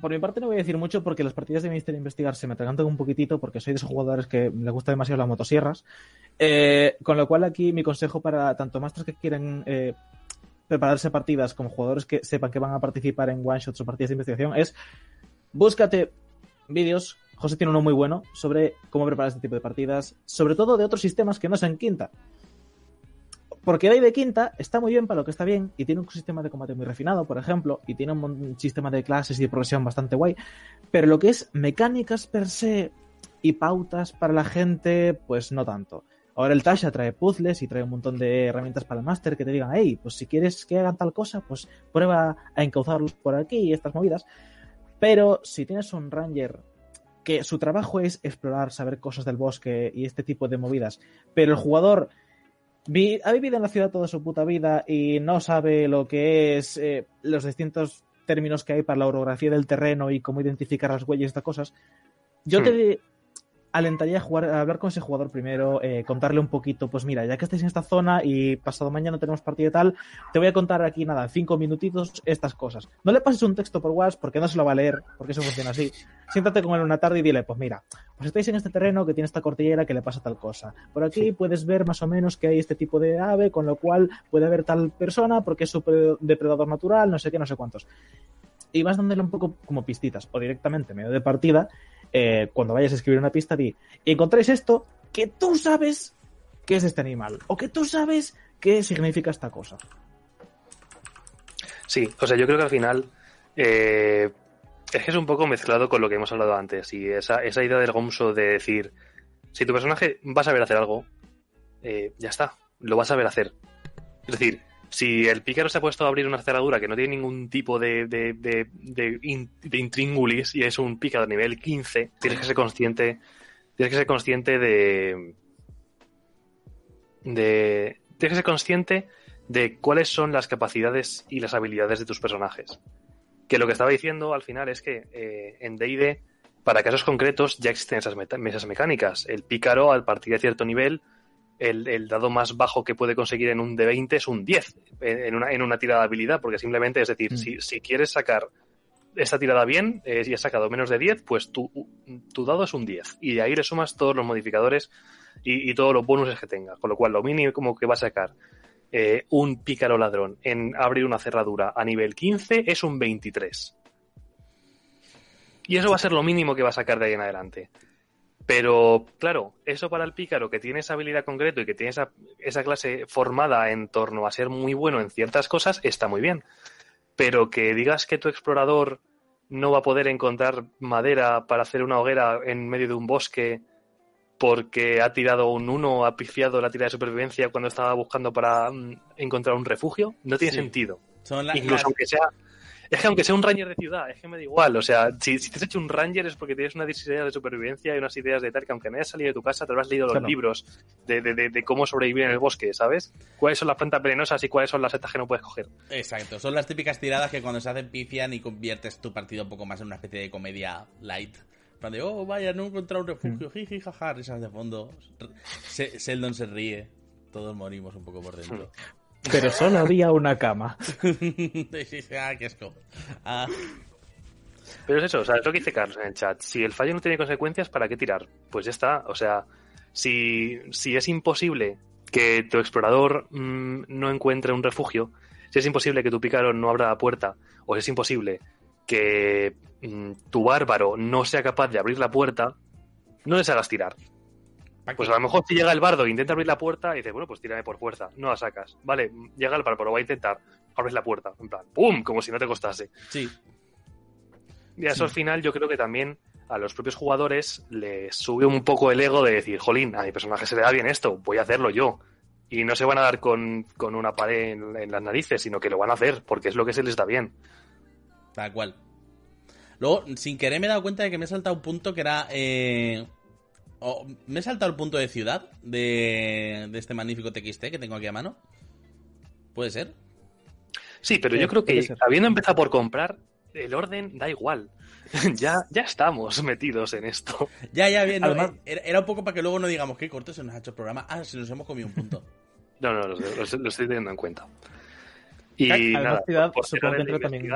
Por mi parte no voy a decir mucho porque las partidas de Ministerio de Investigar se me atragantan un poquitito porque soy de esos jugadores que les gusta demasiado las motosierras. Eh, con lo cual aquí mi consejo para tanto masters que quieren eh, prepararse partidas como jugadores que sepan que van a participar en one shots o partidas de investigación es búscate vídeos. José tiene uno muy bueno sobre cómo preparar este tipo de partidas, sobre todo de otros sistemas que no sean quinta. Porque de quinta está muy bien para lo que está bien y tiene un sistema de combate muy refinado, por ejemplo, y tiene un sistema de clases y de progresión bastante guay. Pero lo que es mecánicas per se y pautas para la gente, pues no tanto. Ahora el Tasha trae puzzles y trae un montón de herramientas para el máster que te digan, hey, pues si quieres que hagan tal cosa, pues prueba a encauzarlos por aquí y estas movidas. Pero si tienes un ranger que su trabajo es explorar, saber cosas del bosque y este tipo de movidas, pero el jugador ha vivido en la ciudad toda su puta vida y no sabe lo que es eh, los distintos términos que hay para la orografía del terreno y cómo identificar las huellas y estas cosas, yo hmm. te alentaría a, jugar, a hablar con ese jugador primero, eh, contarle un poquito, pues mira, ya que estáis en esta zona y pasado mañana tenemos partido y tal, te voy a contar aquí, nada, cinco minutitos estas cosas. No le pases un texto por WhatsApp porque no se lo va a leer, porque eso funciona así. Siéntate con él una tarde y dile, pues mira, pues estáis en este terreno que tiene esta cordillera que le pasa tal cosa. Por aquí puedes ver más o menos que hay este tipo de ave, con lo cual puede haber tal persona porque es su depredador natural, no sé qué, no sé cuántos. Y vas dándole un poco como pistitas, o directamente medio de partida, eh, cuando vayas a escribir una pista, di, encontráis esto que tú sabes que es este animal, o que tú sabes qué significa esta cosa. Sí, o sea, yo creo que al final eh, es que es un poco mezclado con lo que hemos hablado antes, y esa, esa idea del gomso de decir, si tu personaje va a saber hacer algo, eh, ya está, lo va a saber hacer. Es decir, si el pícaro se ha puesto a abrir una cerradura que no tiene ningún tipo de, de, de, intríngulis y es un pícaro de nivel 15, tienes que ser consciente, tienes que ser consciente de, de, tienes que ser consciente de cuáles son las capacidades y las habilidades de tus personajes. Que lo que estaba diciendo al final es que eh, en D&D, para casos concretos, ya existen esas mecánicas. El pícaro, al partir de cierto nivel, el, dado más bajo que puede conseguir en un D20 es un 10 en una, en una tirada de habilidad, porque simplemente, es decir, mm. si, quieres sacar esta tirada bien eh, y has sacado menos de 10, pues tu, tu, dado es un 10. Y de ahí le sumas todos los modificadores y, todos los bonuses que tenga. Con lo cual, lo mínimo como que va a sacar eh, un pícaro ladrón en abrir una cerradura a nivel 15 es un 23. Y eso va a ser lo mínimo que va a sacar de ahí en adelante. Pero, claro, eso para el pícaro que tiene esa habilidad concreto y que tiene esa, esa clase formada en torno a ser muy bueno en ciertas cosas, está muy bien. Pero que digas que tu explorador no va a poder encontrar madera para hacer una hoguera en medio de un bosque porque ha tirado un uno, ha pifiado la tira de supervivencia cuando estaba buscando para mm, encontrar un refugio, no tiene Sí. sentido. Son Incluso las- aunque sea. Es que aunque sea un ranger de ciudad, es que me da igual. O sea, si, si te has hecho un ranger es porque tienes unas ideas de supervivencia y unas ideas de tal que aunque no hayas salido de tu casa, te habrás leído los Claro. libros de, de- de- de cómo sobrevivir en el bosque, ¿sabes? ¿Cuáles son las plantas venenosas y cuáles son las setas que no puedes coger? Exacto, son las típicas tiradas que cuando se hacen pifian y conviertes tu partido un poco más en una especie de comedia light. De, oh, vaya, no he encontrado un refugio, jiji, jaja, risas de fondo. Se- Sheldon se ríe, todos morimos un poco por dentro. Pero solo había una cama. ah, qué asco. Ah, Pero es eso, o sea, es lo que dice Carlos en el chat. Si el fallo no tiene consecuencias, ¿para qué tirar? Pues ya está. O sea, si, si es imposible que tu explorador mm, no encuentre un refugio, si es imposible que tu pícaro no abra la puerta, o si es imposible que mm, tu bárbaro no sea capaz de abrir la puerta, no les hagas tirar. ¿Pa' Pues a lo mejor si llega el bardo e intenta abrir la puerta y dice, bueno, pues tírame por fuerza, no la sacas. Vale, llega el bárbaro, va a intentar, abres la puerta, en plan, ¡pum! Como si no te costase. Sí, Y a eso al final yo creo que también a los propios jugadores les sube un poco el ego de decir, jolín, a mi personaje se le da bien esto, voy a hacerlo yo. Y no se van a dar con, con una pared en, en las narices, sino que lo van a hacer porque es lo que se les da bien. tal cual. Luego, sin querer me he dado cuenta de que me he saltado un punto que era... eh, o- me he saltado el punto de ciudad de, de este magnífico TXT que tengo aquí a mano. ¿Puede ser? Sí, pero Sí, yo creo que habiendo empezado por comprar, el orden da igual. ya, ya estamos metidos en esto. Ya, ya, bien. no, Además- eh, era, era un poco para que luego no digamos qué corto se nos ha hecho el programa. Ah, si nos hemos comido un punto. No, no, lo, lo- lo estoy teniendo en cuenta. Y Además, nada, ciudad, por supongo que entra también.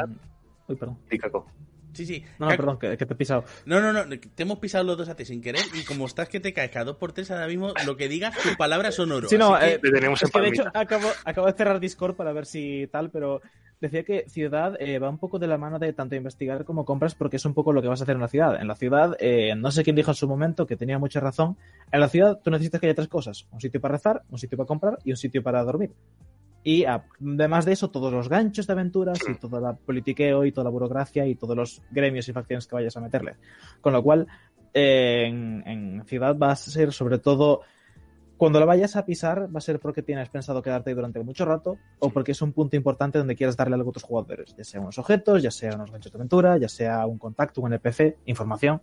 Uy, perdón. Caco. Sí, sí. No, no, Cac- perdón, que, que te he pisado. No, no, no, te hemos pisado los dos a ti sin querer y como estás que te caes cada dos por tres ahora mismo, lo que digas, tus palabras son oro. Sí, no, que- eh, Te tenemos Es en que de hecho acabo, acabo de cerrar Discord para ver si tal, pero decía que ciudad eh, va un poco de la mano de tanto investigar como compras porque es un poco lo que vas a hacer en la ciudad. En la ciudad, eh, no sé quién dijo en su momento que tenía mucha razón, en la ciudad tú necesitas que haya tres cosas, un sitio para rezar, un sitio para comprar y un sitio para dormir. Y además de eso, todos los ganchos de aventuras y todo el politiqueo y toda la burocracia y todos los gremios y facciones que vayas a meterle. Con lo cual, eh, en, en ciudad va a ser sobre todo cuando la vayas a pisar va a ser porque tienes pensado quedarte ahí durante mucho rato o porque es un punto importante donde quieras darle algo a tus jugadores, ya sea unos objetos, ya sea unos ganchos de aventura, ya sea un contacto, un NPC, información.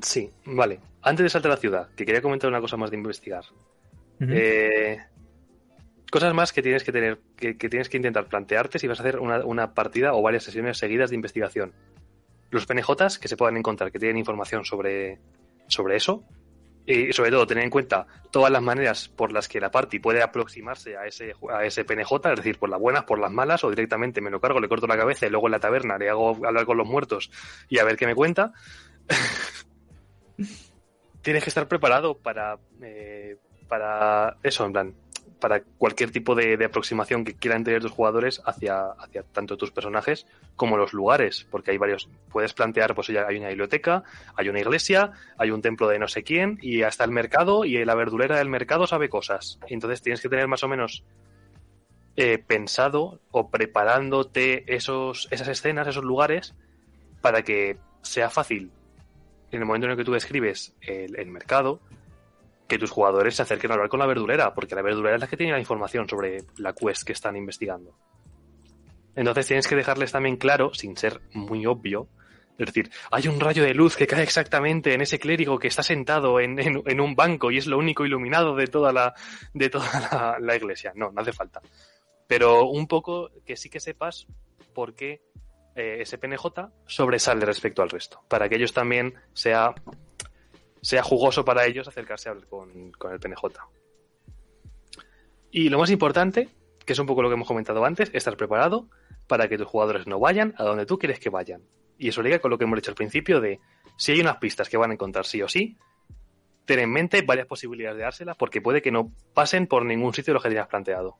Sí, vale. Antes de saltar a la ciudad, que quería comentar una cosa más de investigar. Eh, cosas más que tienes que tener, que, tienes que intentar plantearte si vas a hacer una, una partida o varias sesiones seguidas de investigación. Los PNJs que se puedan encontrar, que tienen información sobre, sobre eso. Y sobre todo, tener en cuenta todas las maneras por las que la party puede aproximarse a ese, a ese PNJ, es decir, por las buenas, por las malas, o directamente me lo cargo, le corto la cabeza y luego en la taberna le hago hablar con los muertos y a ver qué me cuenta. Tienes que estar preparado para, eh, para eso, en plan, para cualquier tipo de, de aproximación que quieran tener tus jugadores hacia, hacia tanto tus personajes como los lugares, porque hay varios, puedes plantear, pues hay una biblioteca, hay una iglesia, hay un templo de no sé quién, y hasta el mercado, y la verdulera del mercado sabe cosas. Entonces tienes que tener más o menos eh, pensado o preparándote esos, esas escenas, esos lugares, para que sea fácil en el momento en el que tú describes el, el mercado, que tus jugadores se acerquen a hablar con la verdulera, porque la verdulera es la que tiene la información sobre la quest que están investigando. Entonces tienes que dejarles también claro, sin ser muy obvio, es decir, hay un rayo de luz que cae exactamente en ese clérigo que está sentado en, en- un banco y es lo único iluminado de toda la, de toda la, la iglesia. No, no hace falta. Pero un poco que sí que sepas por qué eh, ese PNJ sobresale respecto al resto, para que ellos también sea sea jugoso para ellos acercarse con, con el PNJ. Y lo más importante, que es un poco lo que hemos comentado antes, estar preparado para que tus jugadores no vayan a donde tú quieres que vayan. Y eso liga con lo que hemos dicho al principio de si hay unas pistas que van a encontrar sí o sí, ten en mente varias posibilidades de dárselas porque puede que no pasen por ningún sitio de lo que tenías planteado.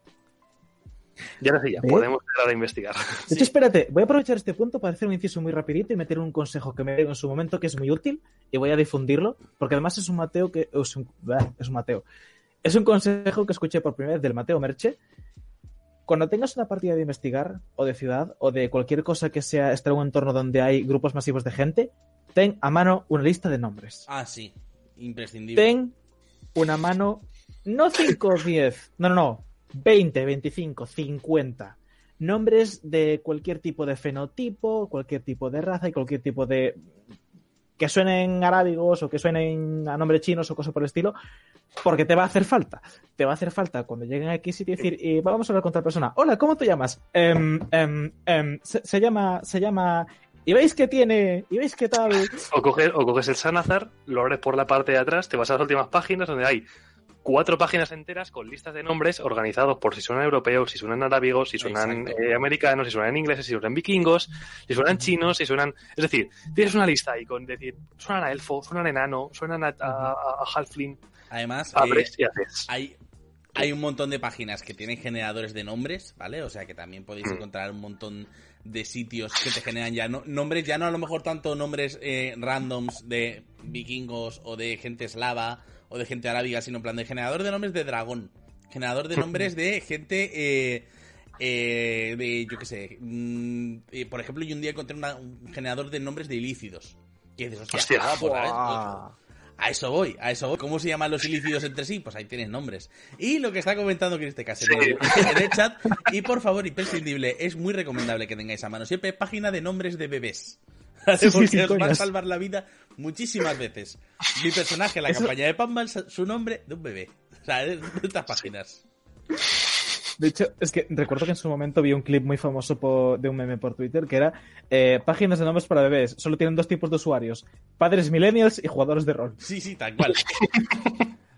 Y ahora sí, ya, ¿Eh? podemos empezar a investigar. De Sí. hecho, espérate, voy a aprovechar este punto para hacer un inciso muy rapidito y meter un consejo que me dio en su momento que es muy útil y voy a difundirlo, porque además es un Mateo que es un, bah, es un Mateo. Es un consejo que escuché por primera vez del Mateo Merche. Cuando tengas una partida de investigar o de ciudad o de cualquier cosa que sea estar en un entorno donde hay grupos masivos de gente, ten a mano una lista de nombres. Ah, sí. Imprescindible. Ten una mano, no 5 o 10, no, no, no, 20, 25, 50. Nombres de cualquier tipo de fenotipo, cualquier tipo de raza y cualquier tipo de. que suenen arábigos o que suenen a nombres chinos o cosas por el estilo, porque te va a hacer falta. Te va a hacer falta cuando lleguen aquí y decir, y vamos a hablar con tal persona. Hola, ¿cómo te llamas? Em, se, llama, se llama. ¿Y veis que tiene? ¿Y veis qué tal? O coges, o coges el Sanazar, lo abres por la parte de atrás, te vas a las últimas páginas donde hay cuatro páginas enteras con listas de nombres organizados por si suenan europeos, si suenan arábigos, si suenan eh, americanos, si suenan ingleses, si suenan vikingos, si suenan chinos, si suenan... Es decir, tienes una lista ahí con decir, suenan a elfo, suenan a enano, suenan a, a, a halfling, Además, eh, abres y haces. hay, hay un montón de páginas que tienen generadores de nombres, ¿vale? O sea que también podéis Mm. encontrar un montón de sitios que te generan ya no- nombres, ya no a lo mejor tanto nombres eh, randoms de vikingos o de gente eslava o de gente arábiga, sino en plan de generador de nombres de dragón. Generador de nombres de gente eh, eh, de, yo qué sé, mm, eh, por ejemplo, yo un día encontré una- un generador de nombres de ilícidos. Que dices, hostia, Hostia. ah, pues. A eso voy, a eso voy. ¿Cómo se llaman los ilícidos entre sí? Pues ahí tienes nombres. Y lo que está comentando Chris Tecas en, Sí. el, en el chat, y por favor, imprescindible, es muy recomendable que tengáis a mano siempre página de nombres de bebés. Sí, Porque sí, os va a salvar la vida muchísimas veces. Mi personaje en la Eso- campaña de Pambal, su nombre de un bebé. O sea, de estas páginas. De hecho, es que recuerdo que en su momento vi un clip muy famoso de un meme por Twitter que era eh, páginas de nombres para bebés. Solo tienen dos tipos de usuarios: padres millennials y jugadores de rol. Sí, sí, tal cual.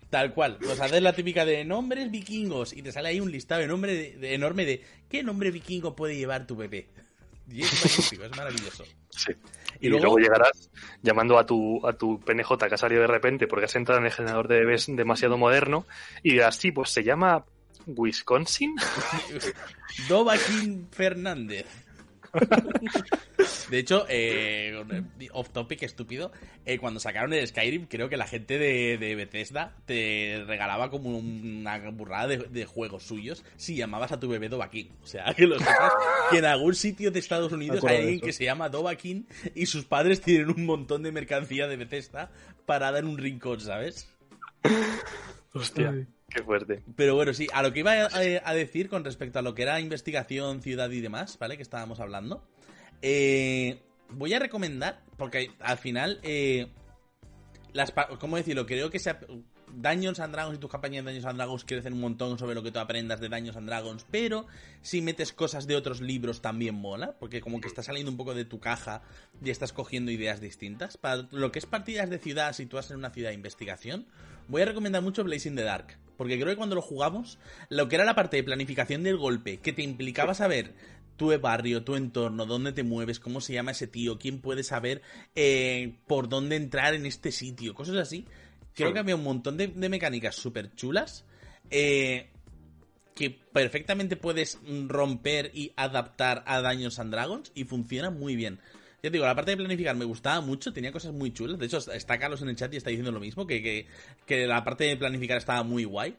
Tal cual. Pues haces la típica de nombres vikingos y te sale ahí un listado de nombre de- de- enorme de ¿qué nombre vikingo puede llevar tu bebé? Y es magnífico, es maravilloso. Sí. Y Y, luego- luego... llegarás llamando a tu, a tu PNJ que ha salido de repente porque has entrado en el generador de bebés demasiado moderno y dirás, sí, pues se llama Wisconsin. Dovaquín Fernández. De hecho, eh, off topic estúpido, eh, cuando sacaron el Skyrim, creo que la gente de, de Bethesda te regalaba como una burrada de, de juegos suyos si llamabas a tu bebé Dovaquín. O sea, que lo sepas, que en algún sitio de Estados Unidos hay alguien que se llama Dovaquin y sus padres tienen un montón de mercancía de Bethesda para dar un rincón, ¿sabes? Hostia, Ay. Qué fuerte. Pero bueno, sí, a lo que iba a, a decir con respecto a lo que era investigación, ciudad y demás, ¿vale? Que estábamos hablando. eh, voy a recomendar, porque al final, eh, las, ¿cómo decirlo? Creo que se, Dungeons and Dragons y tus campañas de Dungeons and Dragons crecen un montón sobre lo que tú aprendas de Dungeons and Dragons, pero si metes cosas de otros libros también mola, porque como que estás saliendo un poco de tu caja y estás cogiendo ideas distintas. Para lo que es partidas de ciudad, si tú vas en una ciudad de investigación, voy a recomendar mucho Blazing the Dark, porque creo que cuando lo jugamos, lo que era la parte de planificación del golpe, que te implicaba saber tu barrio, tu entorno, dónde te mueves, cómo se llama ese tío, quién puede saber eh, por dónde entrar en este sitio, cosas así. Creo que había un montón de, de mecánicas súper chulas eh, que perfectamente puedes romper y adaptar a Dungeons and Dragons y funciona muy bien. Ya te digo, la parte de planificar me gustaba mucho, tenía cosas muy chulas. De hecho, está Carlos en el chat y está diciendo lo mismo, que, que, que la parte de planificar estaba muy guay.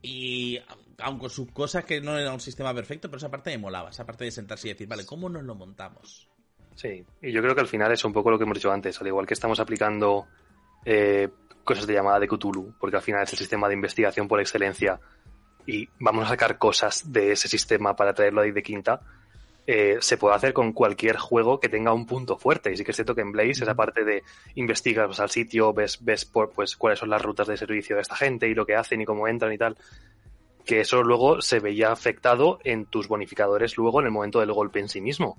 Y aunque sus cosas que no era un sistema perfecto, pero esa parte me molaba, esa parte de sentarse y decir, vale, ¿cómo nos lo montamos? Sí, y yo creo que al final es un poco lo que hemos dicho antes, al igual que estamos aplicando eh, cosas de llamada de Cthulhu, porque al final es el sistema de investigación por excelencia y vamos a sacar cosas de ese sistema para traerlo ahí de quinta, eh, se puede hacer con cualquier juego que tenga un punto fuerte. Y sí que es cierto que en Blaze, esa parte de investigas al sitio, ves, ves por, pues cuáles son las rutas de servicio de esta gente y lo que hacen y cómo entran y tal, que eso luego se veía afectado en tus bonificadores luego en el momento del golpe en sí mismo.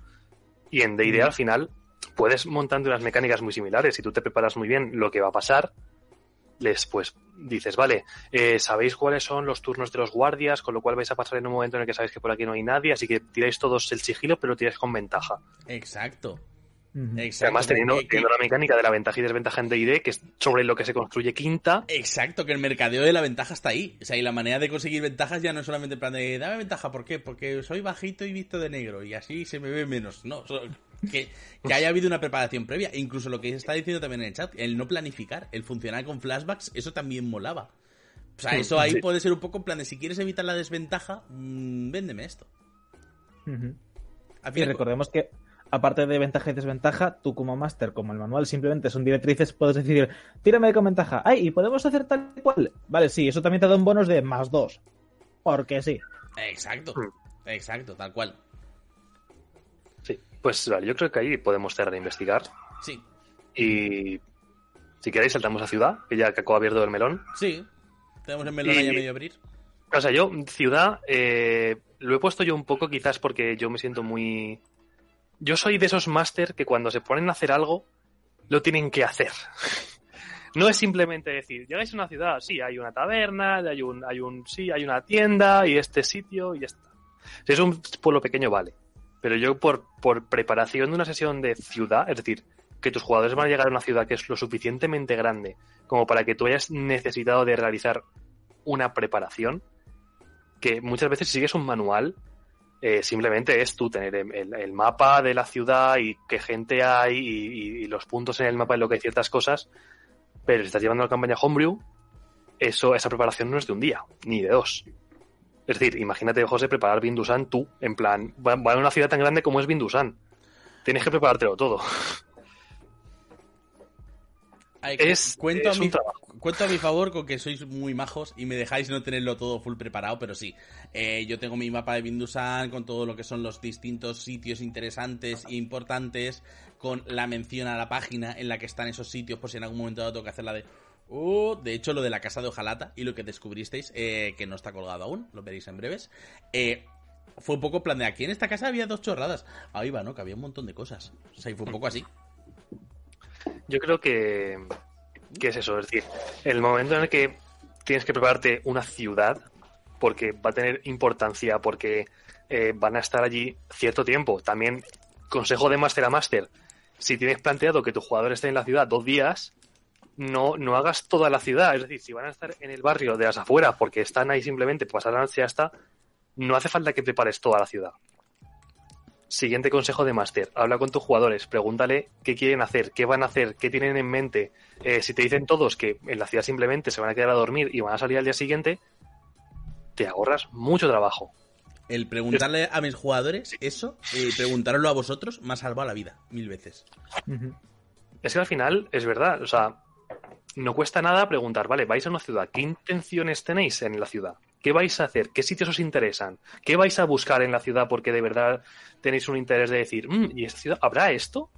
Y en D&D al final puedes montando unas mecánicas muy similares. Si tú te preparas muy bien lo que va a pasar, les pues dices, vale, eh, sabéis cuáles son los turnos de los guardias, con lo cual vais a pasar en un momento en el que sabéis que por aquí no hay nadie, así que tiráis todos el sigilo, pero tiráis con ventaja. Exacto. Exacto. Además, teniendo, que- que- teniendo la mecánica de la ventaja y desventaja en D&D, que es sobre lo que se construye quinta, Exacto, que el mercadeo de la ventaja está ahí. O sea, y la manera de conseguir ventajas ya no es solamente en plan de dame ventaja, ¿por qué? Porque soy bajito y visto de negro y así se me ve menos. No, que, que haya habido una preparación previa. Incluso lo que se está diciendo también en el chat, el no planificar, el funcionar con flashbacks, eso también molaba. O sea, eso ahí Sí. puede ser un poco en plan de si quieres evitar la desventaja, mm, véndeme esto. Y recordemos que, aparte de ventaja y desventaja, tú como máster, como el manual simplemente son directrices, puedes decir, tírame con ventaja. Ay, ¿y podemos hacer tal y cual? Vale, sí, eso también te da un bonus de más dos. Porque sí. Exacto, Mm. exacto, tal cual. Pues vale, yo creo que ahí podemos cerrar de investigar. Sí, Y si queréis, saltamos a ciudad, que ya Caco ha abierto el melón. sí. Tenemos el melón ahí a Y- medio abrir. O sea, yo, ciudad, eh, lo he puesto yo un poco quizás porque yo me siento muy... Yo soy de esos máster que cuando se ponen a hacer algo, lo tienen que hacer. No es simplemente decir, llegáis a una ciudad, sí, hay una taberna, hay un, hay un, sí, hay una tienda y este sitio y ya está. Si es un pueblo pequeño, vale. Pero yo por, por preparación de una sesión de ciudad, es decir, que tus jugadores van a llegar a una ciudad que es lo suficientemente grande como para que tú hayas necesitado de realizar una preparación, que muchas veces si sigues un manual, eh, simplemente es tú tener el, mapa de la ciudad y qué gente hay y, y- y los puntos en el mapa en lo que hay ciertas cosas, pero si estás llevando la campaña Homebrew, eso, esa preparación no es de un día, ni de dos. Es decir, imagínate, José, preparar Vindusan tú, en plan, va, va a una ciudad tan grande como es Vindusan. Tienes que preparártelo todo. Ay, Es, cuento, es a mi, cuento a mi favor con que sois muy majos y me dejáis no tenerlo todo full preparado, pero sí. Eh, yo tengo mi mapa de Vindusan con todo lo que son los distintos sitios interesantes e importantes, con la mención a la página en la que están esos sitios, por si en algún momento dado tengo que hacer la de... Oh, de hecho, lo de la casa de Ojalata y lo que descubristeis, eh, que no está colgado aún, lo veréis en breves, eh, fue un poco plan de aquí en esta casa había dos chorradas. Ahí va, ¿no? Que había un montón de cosas. O sea, y fue un poco así. Yo creo que, que es eso, es decir, el momento en el que tienes que prepararte una ciudad, porque va a tener importancia, porque eh, van a estar allí cierto tiempo. También, consejo de máster a máster, si tienes planteado que tu jugador esté en la ciudad dos días, no, no hagas toda la ciudad. Es decir, si van a estar en el barrio de las afueras porque están ahí simplemente para pasar la noche no hace falta que prepares toda la ciudad. Siguiente consejo de máster. Habla con tus jugadores, pregúntale qué quieren hacer, qué van a hacer, qué tienen en mente. Eh, si te dicen todos que en la ciudad simplemente se van a quedar a dormir y van a salir al día siguiente, te ahorras mucho trabajo. El preguntarle a mis jugadores eso, y preguntároslo a vosotros, me ha salvado la vida, mil veces. Es que al final es verdad, o sea, no cuesta nada preguntar, vale, vais a una ciudad, ¿qué intenciones tenéis en la ciudad? ¿Qué vais a hacer? ¿Qué sitios os interesan? ¿Qué vais a buscar en la ciudad porque de verdad tenéis un interés de decir, "Mm, ¿y esta ciudad habrá esto?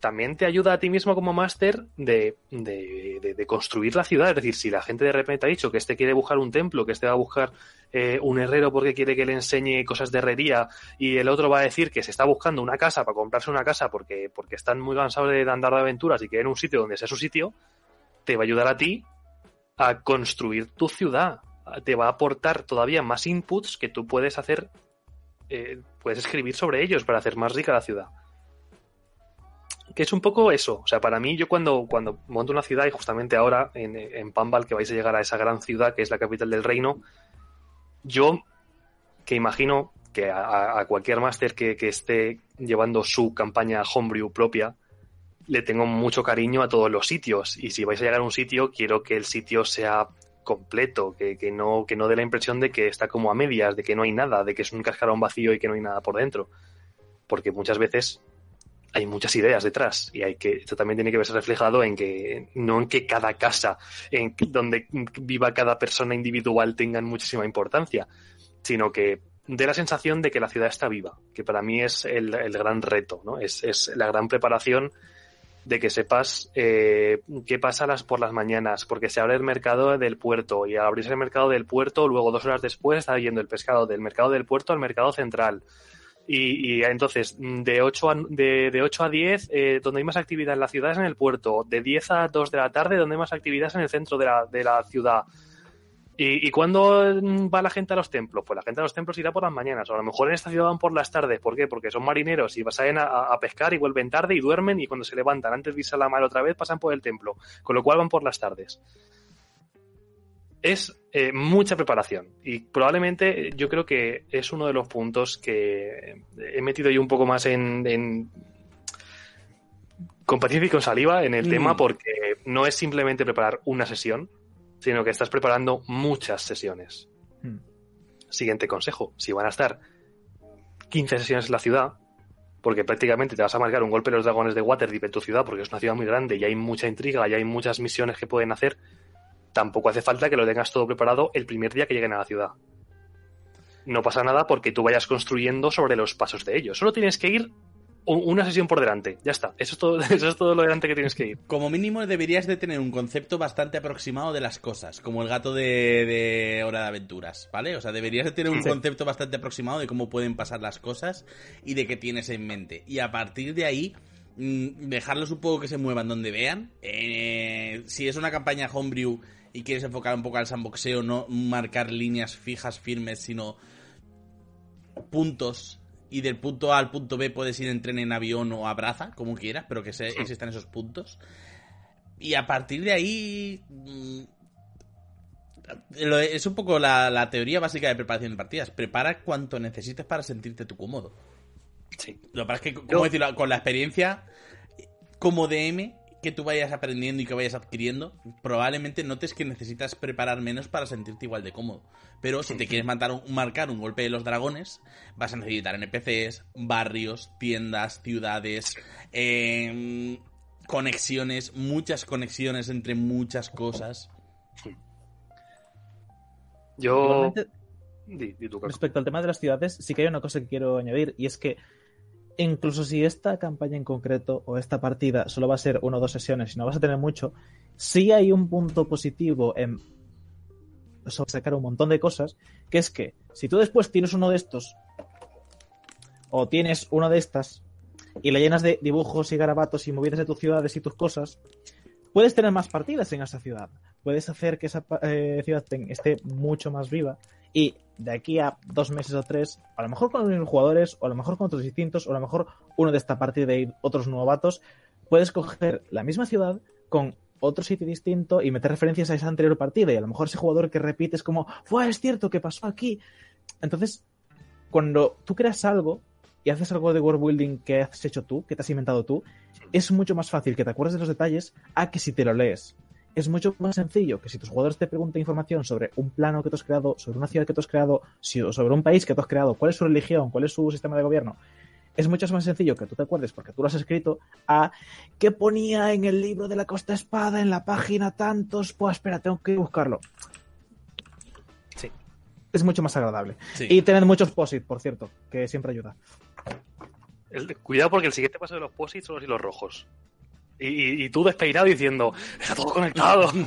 También te ayuda a ti mismo como máster de, de, construir la ciudad. Es decir, si la gente de repente ha dicho que este quiere buscar un templo, que este va a buscar eh, un herrero porque quiere que le enseñe cosas de herrería y el otro va a decir que se está buscando una casa para comprarse una casa porque, porque están muy cansados de andar de aventuras y quieren un sitio donde sea su sitio, te va a ayudar a ti a construir tu ciudad. Te va a aportar todavía más inputs que tú puedes hacer, eh, puedes escribir sobre ellos para hacer más rica la ciudad. Que es un poco eso. O sea, para mí, yo cuando, cuando monto una ciudad, y justamente ahora en, en Pambal, que vais a llegar a esa gran ciudad que es la capital del reino, yo que imagino que a, cualquier máster que, que esté llevando su campaña homebrew propia, le tengo mucho cariño a todos los sitios. Y si vais a llegar a un sitio, quiero que el sitio sea completo, que, que no, que no dé la impresión de que está como a medias, de que no hay nada, de que es un cascarón vacío y que no hay nada por dentro. Porque muchas veces hay muchas ideas detrás y hay que esto también tiene que verse reflejado en que no en que cada casa en donde viva cada persona individual tengan muchísima importancia sino que dé la sensación de que la ciudad está viva que para mí es el, el gran reto no es, es la gran preparación de que sepas eh, qué pasa las, por las mañanas, porque se abre el mercado del puerto y al abrirse el mercado del puerto, luego dos horas después está yendo el pescado del mercado del puerto al mercado central. Y, y entonces, de 8 a, de, de 8 a 10, eh, donde hay más actividad en la ciudad es en el puerto. De 10 a 2 de la tarde, donde hay más actividad es en el centro de la, de la ciudad. ¿Y, ¿Y cuándo mm, va la gente a los templos? Pues la gente a los templos irá por las mañanas, o a lo mejor en esta ciudad van por las tardes. ¿Por qué? Porque son marineros y salen a, a pescar y vuelven tarde y duermen y cuando se levantan antes de irse a la mar otra vez pasan por el templo, con lo cual van por las tardes. Es eh, mucha preparación y probablemente yo creo que es uno de los puntos que he metido yo un poco más en, en con paciencia y con saliva en el Mm. tema porque no es simplemente preparar una sesión, sino que estás preparando muchas sesiones. Hmm. Siguiente consejo, si van a estar 15 sesiones en la ciudad, porque prácticamente te vas a marcar un golpe de los dragones de Waterdeep en tu ciudad, porque es una ciudad muy grande y hay mucha intriga y hay muchas misiones que pueden hacer, tampoco hace falta que lo tengas todo preparado el primer día que lleguen a la ciudad. No pasa nada porque tú vayas construyendo sobre los pasos de ellos. Solo tienes que ir una sesión por delante. Ya está. Eso es todo, eso es todo lo delante que tienes que ir. Como mínimo deberías de tener un concepto bastante aproximado de las cosas, como el gato de, de Hora de Aventuras, ¿vale? O sea, deberías de tener un Sí. concepto bastante aproximado de cómo pueden pasar las cosas y de qué tienes en mente. Y a partir de ahí, mm, dejarlos un poco que se muevan donde vean. Eh, si es una campaña homebrew y quieres enfocar un poco al sandboxeo, no marcar líneas fijas, firmes, sino puntos y del punto A al punto B puedes ir en tren, en avión o a braza, como quieras, pero que se, existan esos puntos. Y a partir de ahí... mm, Es un poco la, la teoría básica de preparación de partidas. Prepara cuanto necesites para sentirte tú cómodo. Sí. Lo que pasa es que, como decirlo, con la experiencia como DM que tú vayas aprendiendo y que vayas adquiriendo, probablemente notes que necesitas preparar menos para sentirte igual de cómodo. Pero si te quieres matar un- marcar un golpe de los dragones, vas a necesitar NPCs, barrios, tiendas, ciudades, em, conexiones, muchas conexiones entre muchas cosas. Yo. Di, di. Respecto al tema de las ciudades, sí que hay una cosa que quiero añadir, y es que incluso si esta campaña en concreto o esta partida solo va a ser una o dos sesiones y no vas a tener mucho, sí hay un punto positivo en sacar un montón de cosas, que es que si tú después tienes uno de estos o tienes uno de estas y le llenas de dibujos y garabatos y movidas de tus ciudades y tus cosas, puedes tener más partidas en esa ciudad. Puedes hacer que esa eh, ciudad esté mucho más viva y de aquí a dos meses o tres, a lo mejor con los mismos jugadores, o a lo mejor con otros distintos, o a lo mejor uno de esta partida y otros novatos, puedes coger la misma ciudad con otro sitio distinto y meter referencias a esa anterior partida. Y a lo mejor ese jugador que repite es como, fue, es cierto que pasó aquí. Entonces, cuando tú creas algo y haces algo de world building que has hecho tú, que te has inventado tú, es mucho más fácil que te acuerdes de los detalles a que si te lo lees. Es mucho más sencillo que si tus jugadores te preguntan información sobre un plano que tú has creado, sobre una ciudad que tú has creado, sobre un país que tú has creado, cuál es su religión, cuál es su sistema de gobierno. Es mucho más sencillo que tú te acuerdes porque tú lo has escrito a qué ponía en el libro de la Costa Espada en la página tantos. Pues espera, tengo que buscarlo. Sí. Es mucho más agradable. Sí. Y tener muchos posit, por cierto, que siempre ayuda. El- cuidado porque el siguiente paso de los posits son los hilos rojos. Y, y- y tú despeinado diciendo, está todo conectado.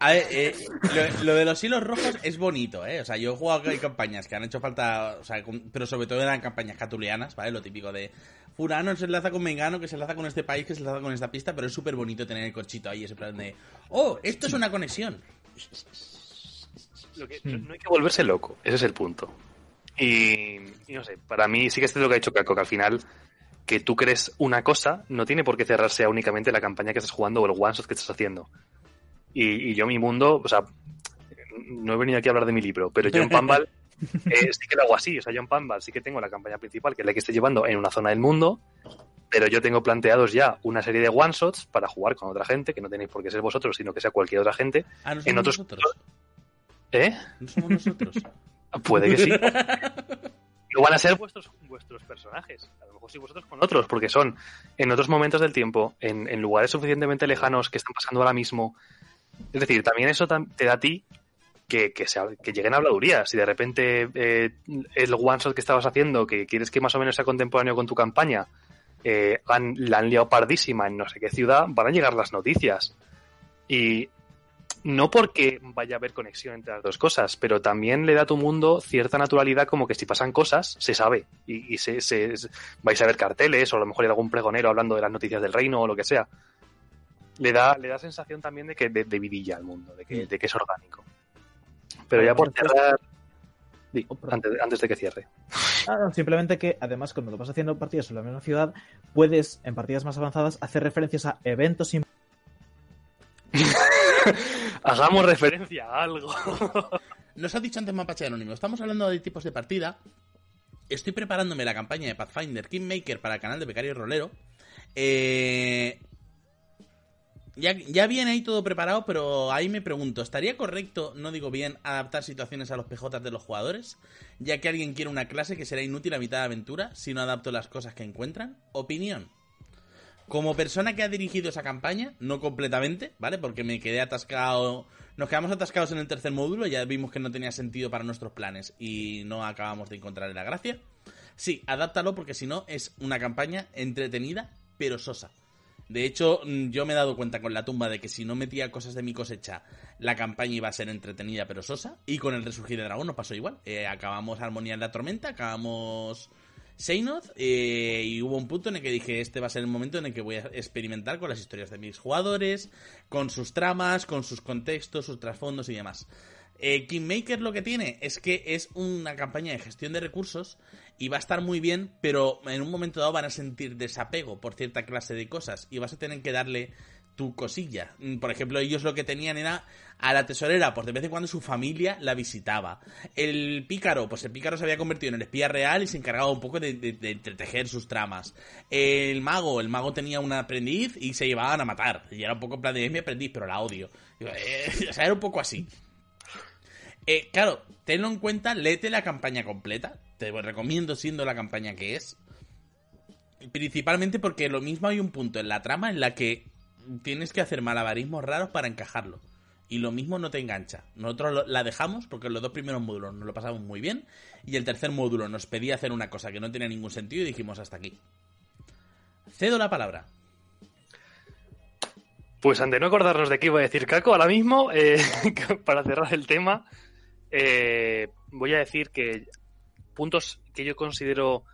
A ver, eh, lo, lo de los hilos rojos es bonito, ¿eh? O sea, yo he jugado en campañas que han hecho falta, o sea, con- pero sobre todo eran campañas catulianas, ¿vale? Lo típico de Furano se enlaza con Mengano, que se enlaza con este país, que se enlaza con esta pista, pero es súper bonito tener el cochito ahí, ese plan de, oh, esto es una conexión. Lo que- no, no hay que volverse loco, ese es el punto. Y, y no sé, para mí sí que es lo que ha hecho Caco, que al final que tú crees una cosa no tiene por qué cerrarse a únicamente la campaña que estás jugando o el one shot que estás haciendo. Y, y yo mi mundo, o sea, no he venido aquí a hablar de mi libro, pero yo en Pambal eh, sí que lo hago así. O sea, yo en Pambal sí que tengo la campaña principal, que es la que estoy llevando en una zona del mundo, pero yo tengo planteados ya una serie de one shots para jugar con otra gente, que no tenéis por qué ser vosotros, sino que sea cualquier otra gente. Ah, no somos En otros- nosotros. ¿Eh? No somos nosotros. Puede que sí. Van a ser vuestros, vuestros personajes. A lo mejor sí vosotros con otros, porque son en otros momentos del tiempo, en, lugares suficientemente lejanos que están pasando ahora mismo. Es decir, también eso te da a ti que, que, lleguen habladurías. Si de repente eh, el one shot que estabas haciendo, que quieres que más o menos sea contemporáneo con tu campaña, eh, han, la han liado pardísima en no sé qué ciudad, van a llegar las noticias. Y no porque vaya a haber conexión entre las dos cosas, pero también le da a tu mundo cierta naturalidad como que si pasan cosas, se sabe. Y, y se, se- vais a ver carteles, o a lo mejor hay algún pregonero hablando de las noticias del reino o lo que sea. le da, le da sensación también de que de, de vidilla al mundo, de que, de que es orgánico. Pero ya por cerrar. Oh, antes, antes de que cierre. Ah, no, simplemente que además cuando lo vas haciendo partidas en la misma ciudad, puedes en partidas más avanzadas hacer referencias a eventos im- Hagamos referencia a algo. Nos ha dicho antes Mapache Anónimo, estamos hablando de tipos de partida. Estoy preparándome la campaña de Pathfinder Kingmaker para el canal de Becario Rolero. Eh, ya, ya viene ahí todo preparado, pero ahí me pregunto, ¿estaría correcto, no digo bien, adaptar situaciones a los PJs de los jugadores? Ya que alguien quiere una clase que será inútil a mitad de aventura si no adapto las cosas que encuentran. Opinión. Como persona que ha dirigido esa campaña, no completamente, ¿vale? Porque me quedé atascado. Nos quedamos atascados en el tercer módulo, ya vimos que no tenía sentido para nuestros planes y no acabamos de encontrar la gracia. Sí, adáptalo porque si no es una campaña entretenida, pero sosa. De hecho, mm, yo me he dado cuenta con la tumba de que si no metía cosas de mi cosecha, la campaña iba a ser entretenida pero sosa. Y con el resurgir de dragón nos pasó igual. Eh, acabamos Armonía en la Tormenta, acabamos Seinoth eh, y hubo un punto en el que dije este va a ser el momento en el que voy a experimentar con las historias de mis jugadores, con sus tramas, con sus contextos, sus trasfondos y demás. Eh, Kingmaker lo que tiene es que es una campaña de gestión de recursos y va a estar muy bien, pero en un momento dado van a sentir desapego por cierta clase de cosas y vas a tener que darle tu cosilla. Mm, Por ejemplo, ellos lo que tenían era a la tesorera, pues de vez en cuando su familia la visitaba. El pícaro, pues el pícaro se había convertido en el espía real y se encargaba un poco de, de- entretejer sus tramas. El mago, el mago tenía un aprendiz y se llevaban a matar. Y era un poco en plan de mi aprendiz, pero la odio. Eh, o sea, era un poco así. Eh, claro, tenlo en cuenta, léete la campaña completa. Te recomiendo siendo la campaña que es. Principalmente porque lo mismo hay un punto en la trama en la que tienes que hacer malabarismos raros para encajarlo. Y lo mismo no te engancha. Nosotros la dejamos porque los dos primeros módulos nos lo pasamos muy bien. Y el tercer módulo nos pedía hacer una cosa que no tenía ningún sentido y dijimos hasta aquí. Cedo la palabra. Pues ante no acordarnos de qué iba a decir Caco, ahora mismo, eh, para cerrar el tema, eh, voy a decir que puntos que yo considero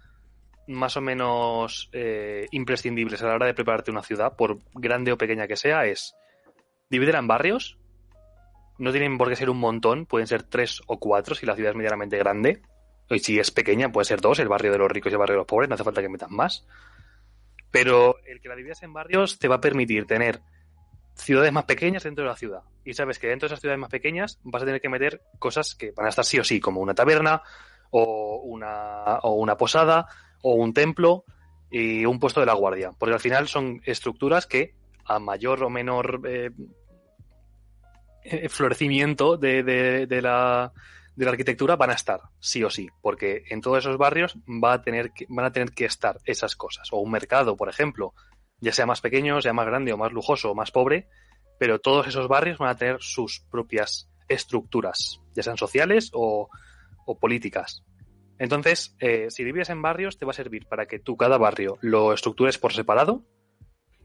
más o menos eh, imprescindibles a la hora de prepararte una ciudad, por grande o pequeña que sea, es dividirla en barrios. No tienen por qué ser un montón, pueden ser tres o cuatro si la ciudad es medianamente grande. Y si es pequeña, puede ser dos, el barrio de los ricos y el barrio de los pobres, no hace falta que metan más. Pero el que la dividas en barrios te va a permitir tener ciudades más pequeñas dentro de la ciudad. Y sabes que dentro de esas ciudades más pequeñas vas a tener que meter cosas que van a estar sí o sí, como una taberna, o una, o una posada, o un templo, y un puesto de la guardia. Porque al final son estructuras que, a mayor o menor eh, eh, florecimiento de, de- la, de la arquitectura, van a estar, sí o sí. Porque en todos esos barrios va a tener van a tener que estar esas cosas. O un mercado, por ejemplo ya sea más pequeño, sea más grande o más lujoso o más pobre, pero todos esos barrios van a tener sus propias estructuras, ya sean sociales o, o políticas. Entonces, eh, si vives en barrios, te va a servir para que tú cada barrio lo estructures por separado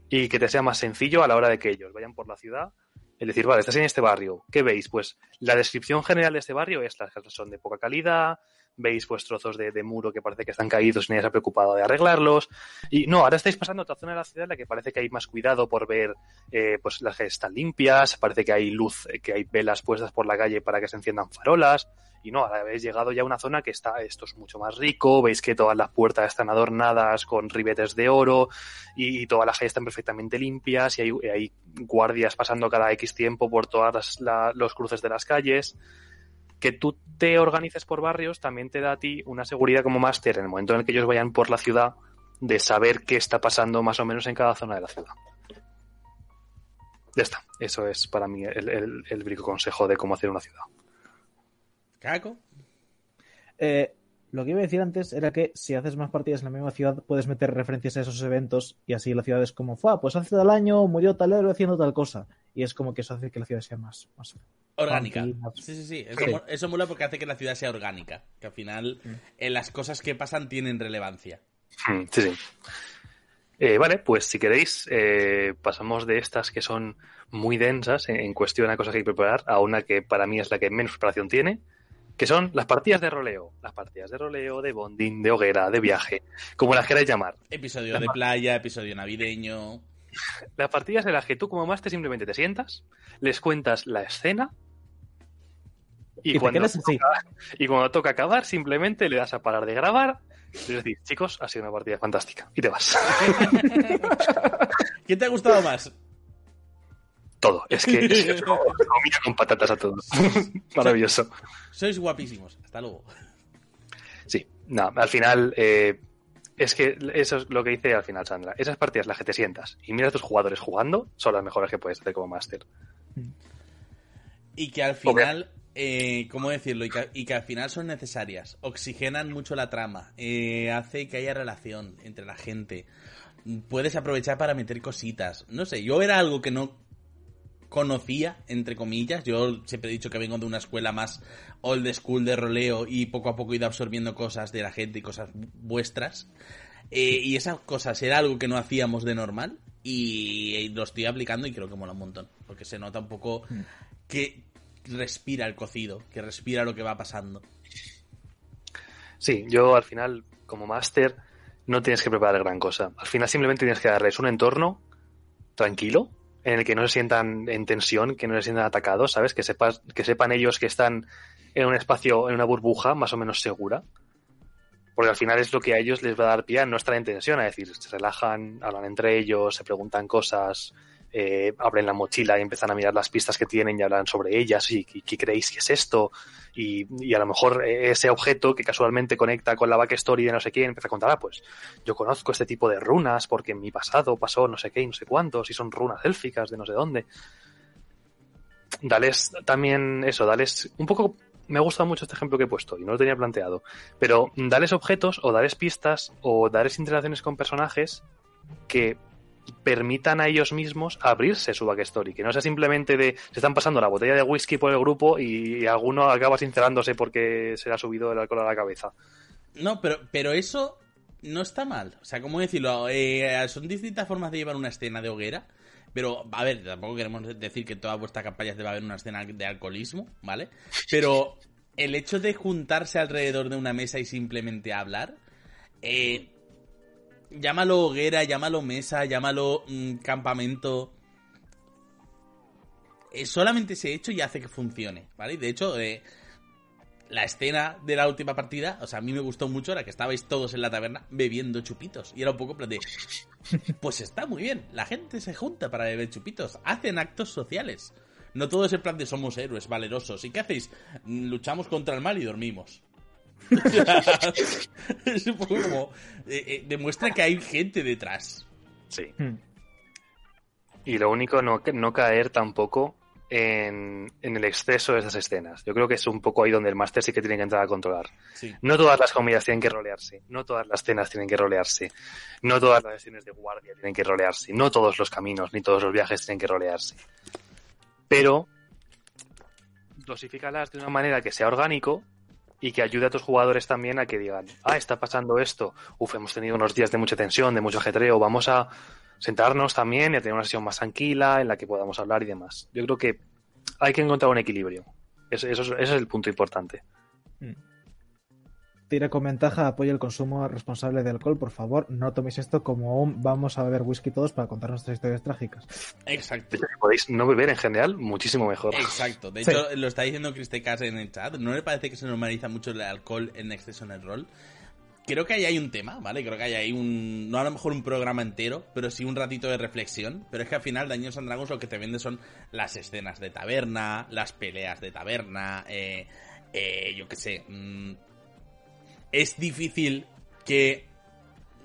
y que te sea más sencillo a la hora de que ellos vayan por la ciudad. Es decir, vale, estás en este barrio, ¿qué veis? Pues la descripción general de este barrio es las casas son de poca calidad, veis pues trozos de, de muro que parece que están caídos y nadie se ha preocupado de arreglarlos. Y no, ahora estáis pasando a otra zona de la ciudad en la que parece que hay más cuidado por ver eh, pues las calles están limpias, parece que hay luz, eh, que hay velas puestas por la calle para que se enciendan farolas. Y no, ahora habéis llegado ya a una zona que está, esto es mucho más rico, veis que todas las puertas están adornadas con ribetes de oro y, todas las calles están perfectamente limpias y hay, hay guardias pasando cada X tiempo por todos los cruces de las calles que tú te organices por barrios también te da a ti una seguridad como máster en el momento en el que ellos vayan por la ciudad de saber qué está pasando más o menos en cada zona de la ciudad. Ya está. Eso es para mí el, el, el brico consejo de cómo hacer una ciudad. Caco. Eh, lo que iba a decir antes era que si haces más partidas en la misma ciudad, puedes meter referencias a esos eventos y así la ciudad es como, fue, pues hace tal año murió tal héroe haciendo tal cosa. Y es como que eso hace que la ciudad sea más, más Orgánica. funky, más- Sí, sí, sí. Eso, Sí. eso mola porque hace que la ciudad sea orgánica. Que al final Mm. eh, las cosas que pasan tienen relevancia. Mm, Sí, sí. Eh, vale, pues si queréis, eh, pasamos de estas que son muy densas en, en cuestión a cosas que hay que preparar a una que para mí es la que menos preparación tiene, que son las partidas de roleo. Las partidas de roleo, de bonding, de hoguera, de viaje, como las queráis llamar. Episodio Las de playa, episodio navideño. las partidas en las que tú como máster simplemente te sientas, les cuentas la escena y, Y cuando, toca, y cuando toca acabar simplemente le das a parar de grabar. Es decir, chicos, ha sido una partida fantástica. Y te vas. ¿Qué te ha gustado más? Todo. Es que es, que con patatas a todos. Maravilloso. Sois guapísimos. Hasta luego. Sí, no, al final, eh, es que eso es lo que dice al final Sandra. Esas partidas, las que te sientas y miras a tus jugadores jugando, son las mejores que puedes hacer como máster. Y que al final, eh, ¿cómo decirlo? Y que, y que al final son necesarias. Oxigenan mucho la trama. eh, hace que haya relación entre la gente. Puedes aprovechar para meter cositas. No sé, yo era algo que no conocía, entre comillas. Yo siempre he dicho que vengo de una escuela más old school de roleo y poco a poco he ido absorbiendo cosas de la gente y cosas vuestras. Eh, y esas cosas era algo que no hacíamos de normal y lo estoy aplicando y creo que mola un montón. Porque se nota un poco que respira el cocido, que respira lo que va pasando. Sí, yo al final, como máster, no tienes que preparar gran cosa. Al final simplemente tienes que darles un entorno tranquilo, en el que no se sientan en tensión, que no se sientan atacados, ¿sabes? Que sepas, que sepan ellos que están en un espacio, en una burbuja más o menos segura. Porque al final es lo que a ellos les va a dar pie a no estar en tensión, es decir, se relajan, hablan entre ellos, se preguntan cosas, eh, abren la mochila y empiezan a mirar las pistas que tienen y hablan sobre ellas y ¿qué, creéis que es esto? Y, y, a lo mejor ese objeto que casualmente conecta con la backstory de no sé quién empieza a contar, ah, pues yo conozco este tipo de runas porque en mi pasado pasó no sé qué y no sé cuántos y son runas élficas de no sé dónde. Dales también eso, dales un poco me ha gustado mucho este ejemplo que he puesto y no lo tenía planteado. Pero darles objetos o darles pistas o darles interacciones con personajes que permitan a ellos mismos abrirse su backstory. Que no sea simplemente de se están pasando la botella de whisky por el grupo y alguno acaba sincerándose porque se le ha subido el alcohol a la cabeza. No, pero, pero eso no está mal. O sea, ¿cómo decirlo? Eh, son distintas formas de llevar una escena de hoguera. Pero, a ver, tampoco queremos decir que todas vuestras campañas debe haber una escena de alcoholismo, ¿vale? Pero el hecho de juntarse alrededor de una mesa y simplemente hablar, eh, llámalo hoguera, llámalo mesa, llámalo mmm, campamento. Eh, solamente ese hecho ya hace que funcione, ¿vale? De hecho, eh, la escena de la última partida, o sea, a mí me gustó mucho la que estabais todos en la taberna bebiendo chupitos. Y era un poco plan de. Pues está muy bien, la gente se junta para beber chupitos, hacen actos sociales. No todo es el plan de somos héroes valerosos. ¿Y qué hacéis? Luchamos contra el mal y dormimos. es un poco como. Eh, eh, demuestra que hay gente detrás. Sí. Hmm. Y lo único, no, no caer tampoco en, en, el exceso de esas escenas. Yo creo que es un poco ahí donde el máster sí que tiene que entrar a controlar. Sí. No todas las comidas tienen que rolearse, no todas las cenas tienen que rolearse, no todas las sesiones de guardia tienen que rolearse, no todos los caminos ni todos los viajes tienen que rolearse. Pero dosifícalas de una manera que sea orgánico y que ayude a tus jugadores también a que digan, ah, está pasando esto, uf, hemos tenido unos días de mucha tensión, de mucho ajetreo, vamos a sentarnos también y a tener una sesión más tranquila en la que podamos hablar y demás. Yo creo que hay que encontrar un equilibrio. Eso, eso es el punto importante. Mm. Tira con ventaja, apoya el consumo responsable de alcohol. Por favor, no toméis esto como un vamos a beber whisky todos para contar nuestras historias trágicas. Exacto. Si podéis no beber en general, muchísimo mejor. Exacto. De hecho, sí. lo está diciendo Cristecas en el chat. ¿No le parece que se normaliza mucho el alcohol en exceso en el rol? creo que ahí hay un tema, ¿vale? Creo que ahí hay un. No a lo mejor un programa entero, pero sí un ratito de reflexión. Pero es que al final, Daños and Dragons lo que te vende son las escenas de taberna, las peleas de taberna, eh, eh, yo qué sé. Mmm, es difícil que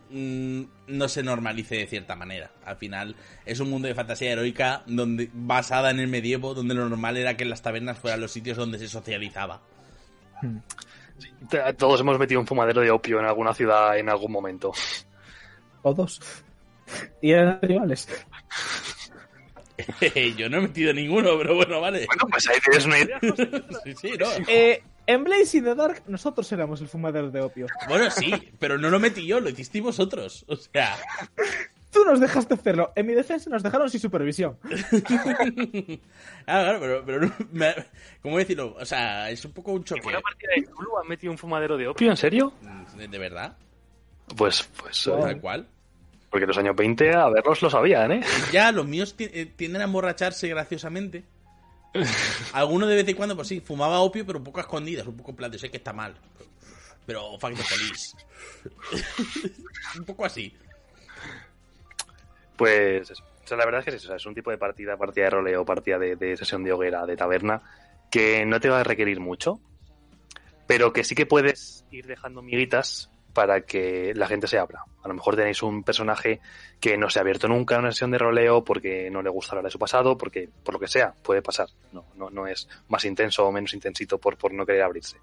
mmm, no se normalice de cierta manera. Al final, es un mundo de fantasía heroica donde basada en el medievo, donde lo normal era que las tabernas fueran los sitios donde se socializaba. Hmm. Sí, todos hemos metido un fumadero de opio en alguna ciudad en algún momento. O dos. Y eran animales. Yo no he metido ninguno, pero bueno, vale. Bueno, pues ahí tienes una idea. sí, sí, no. Eh, en Blaze in the Dark nosotros éramos el fumadero de opio. Bueno, sí, pero no lo metí yo, lo hicisteis vosotros. O sea... Tú nos dejaste hacerlo. En mi defensa nos dejaron sin supervisión. ah, claro, pero, pero me, ¿cómo decirlo? O sea, es un poco un choque. ¿En una partida de han metido un fumadero de opio? ¿En serio? ¿De, de verdad? Pues, pues... Tal cual. Porque los años 20 a verlos lo sabían, ¿eh? Ya, los míos eh, tienden a emborracharse graciosamente. Alguno de vez en cuando, pues sí, fumaba opio, pero un poco a escondidas, un poco en plan de sé que está mal. Pero fuck the police. un poco así. Pues. O sea, la verdad es que es eso. o sea, es un tipo de partida, partida de roleo, partida de, de sesión de hoguera, de taberna, que no te va a requerir mucho, pero que sí que puedes ir dejando miguitas para que la gente se abra. A lo mejor tenéis un personaje que no se ha abierto nunca en una sesión de roleo porque no le gusta hablar de su pasado, porque por lo que sea, puede pasar. No, no, no es más intenso o menos intensito por, por no querer abrirse.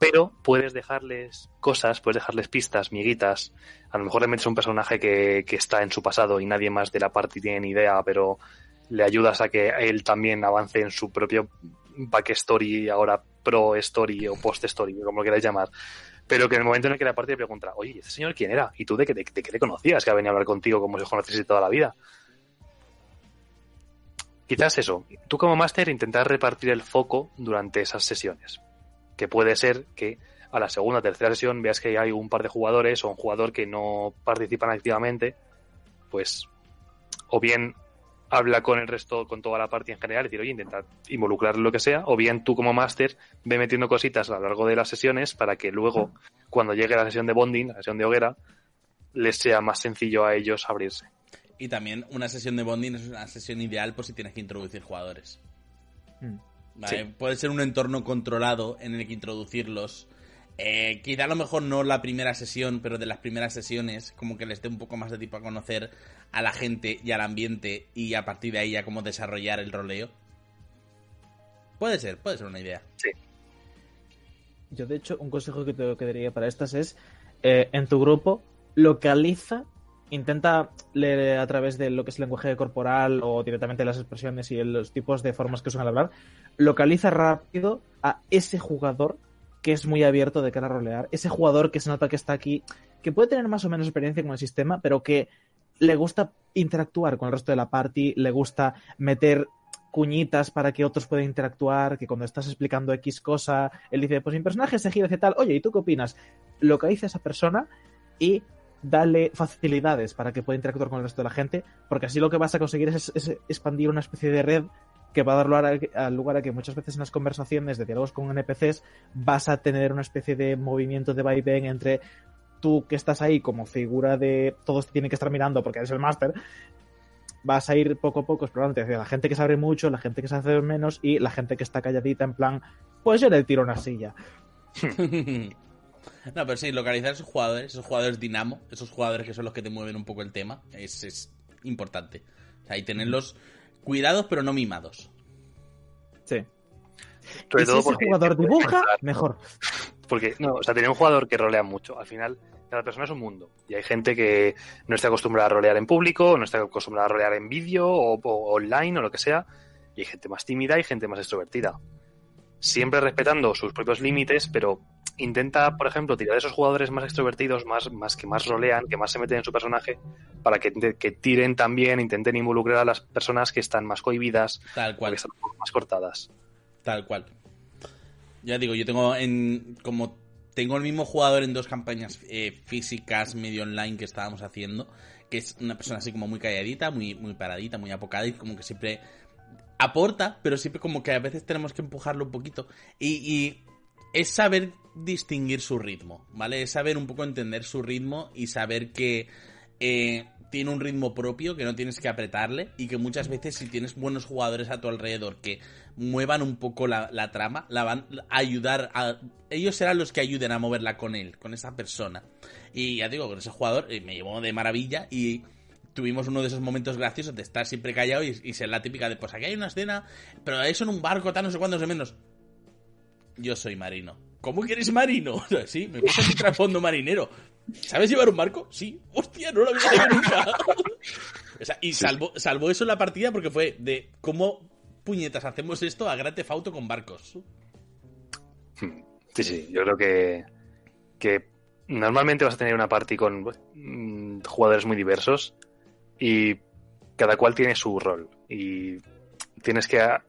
Pero puedes dejarles cosas, puedes dejarles pistas, miguitas. A lo mejor le metes un personaje que, que está en su pasado y nadie más de la party tiene ni idea, pero le ayudas a que él también avance en su propio backstory, ahora pro story o post story, como lo queráis llamar. Pero que en el momento en el que la party le pregunta, oye, ¿y ¿este señor quién era? ¿Y tú de qué, de qué le conocías? Que ha venido a hablar contigo como si os conociese toda la vida. Quizás eso, tú como máster intentar repartir el foco durante esas sesiones. Que puede ser que a la segunda o tercera sesión veas que hay un par de jugadores o un jugador que no participan activamente, pues o bien habla con el resto, con toda la party en general, y decir, oye, intenta involucrar lo que sea, o bien tú como máster ve metiendo cositas a lo largo de las sesiones para que luego, cuando llegue la sesión de bonding, la sesión de hoguera, les sea más sencillo a ellos abrirse. Y también una sesión de bonding es una sesión ideal por si tienes que introducir jugadores. Mm. ¿vale? Sí. Puede ser un entorno controlado en el que introducirlos. Eh, quizá a lo mejor no la primera sesión, pero de las primeras sesiones, como que les dé un poco más de tiempo a conocer a la gente y al ambiente y a partir de ahí ya cómo desarrollar el roleo. Puede ser, puede ser una idea. Yo, de hecho, un consejo que te que daría para estas es, eh, en tu grupo, localiza, intenta leer a través de lo que es el lenguaje corporal o directamente las expresiones y los tipos de formas que usan al hablar, localiza rápido a ese jugador que es muy abierto de cara a rolear, ese jugador que se nota que está aquí, que puede tener más o menos experiencia con el sistema, pero que le gusta interactuar con el resto de la party, le gusta meter cuñitas para que otros puedan interactuar, que cuando estás explicando X cosa, él dice, pues mi personaje se gira hacia tal, oye, ¿y tú qué opinas? Localiza a esa persona y dale facilidades para que pueda interactuar con el resto de la gente, porque así lo que vas a conseguir es, es expandir una especie de red que va a dar lugar a, lugar a que muchas veces en las conversaciones de diálogos con NPCs vas a tener una especie de movimiento de vaivén entre tú que estás ahí como figura de todos te tienen que estar mirando porque eres el máster vas a ir poco a poco explorando hacia la gente que sabe mucho, la gente que sabe menos y la gente que está calladita en plan, pues yo le tiro una silla. no, pero sí, localizar esos jugadores, esos jugadores dinamo, esos jugadores que son los que te mueven un poco el tema, es, es importante. O sea, y tenerlos cuidados pero no mimados. Sí. Sobre y si todo ese porque- jugador dibuja, mejor. Porque, no, o sea, tener un jugador que rolea mucho. Al final, cada persona es un mundo. Y hay gente que no está acostumbrada a rolear en público, no está acostumbrada a rolear en vídeo o, o online o lo que sea. Y hay gente más tímida y gente más extrovertida. Siempre respetando sus propios límites, pero intenta, por ejemplo, tirar de esos jugadores más extrovertidos, más, más que más rolean, que más se meten en su personaje, para que, que tiren también, intenten involucrar a las personas que están más cohibidas, Tal cual. que están más cortadas. Tal cual. Ya digo, yo tengo en. Como tengo el mismo jugador en dos campañas eh, físicas, medio online que estábamos haciendo, que es una persona así como muy calladita, muy, muy paradita, muy apocada y como que siempre aporta, pero siempre como que a veces tenemos que empujarlo un poquito. Y, y es saber distinguir su ritmo, ¿vale? Es saber un poco entender su ritmo y saber que eh, tiene un ritmo propio, que no tienes que apretarle y que muchas veces si tienes buenos jugadores a tu alrededor que muevan un poco la, trama, la van a ayudar a... Ellos serán los que ayuden a moverla con él, con esa persona. Y ya digo, con ese jugador eh, me llevó de maravilla y tuvimos uno de esos momentos graciosos de estar siempre callado y, y ser la típica de, pues aquí hay una escena, pero eso en un barco, tal, no sé cuántos de menos. Yo soy marino. ¿Cómo que eres marino? Sí, me gusta mi trasfondo marinero. ¿Sabes llevar un barco? Sí. Hostia, no lo había sabido nunca. o sea, y salvó, salvó eso en la partida porque fue de cómo puñetas hacemos esto a Grand Theft Auto con barcos. Sí, sí, yo creo que, que normalmente vas a tener una party con mm, jugadores muy diversos y cada cual tiene su rol y tienes que a-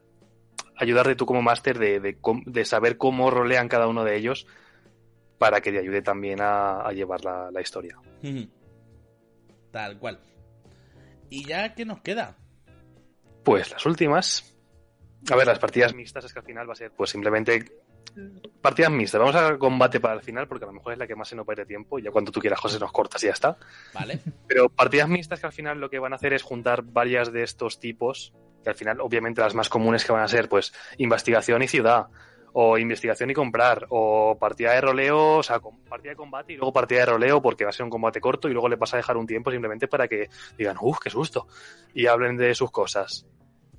ayudarte tú como máster de, de, saber cómo rolean cada uno de ellos para que te ayude también a, a llevar la, la historia. Tal cual. ¿Y ya qué nos queda? Pues las últimas. A ver, las partidas mixtas es que al final va a ser pues simplemente partidas mixtas. Vamos a combate para el final porque a lo mejor es la que más se nos va a ir de tiempo y ya cuando tú quieras, José, nos cortas y ya está. Vale. Pero partidas mixtas que al final lo que van a hacer es juntar varias de estos tipos, que al final obviamente las más comunes que van a ser pues investigación y ciudad, o investigación y comprar, o partida de roleo, o sea, partida de combate y luego partida de roleo porque va a ser un combate corto y luego le vas a dejar un tiempo simplemente para que digan, uff, qué susto, y hablen de sus cosas.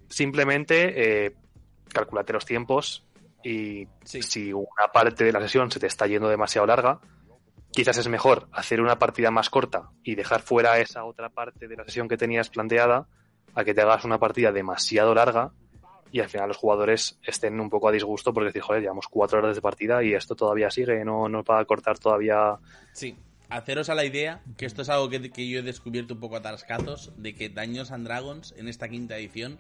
Simplemente eh, calculate los tiempos y Sí. si una parte de la sesión se te está yendo demasiado larga, quizás es mejor hacer una partida más corta y dejar fuera esa otra parte de la sesión que tenías planteada a que te hagas una partida demasiado larga y al final los jugadores estén un poco a disgusto porque decir, joder, llevamos cuatro horas de partida y esto todavía sigue, no nos va a cortar todavía. Sí, haceros a la idea, que esto es algo que, que yo he descubierto un poco a tarascazos, de que Daños and Dragons en esta quinta edición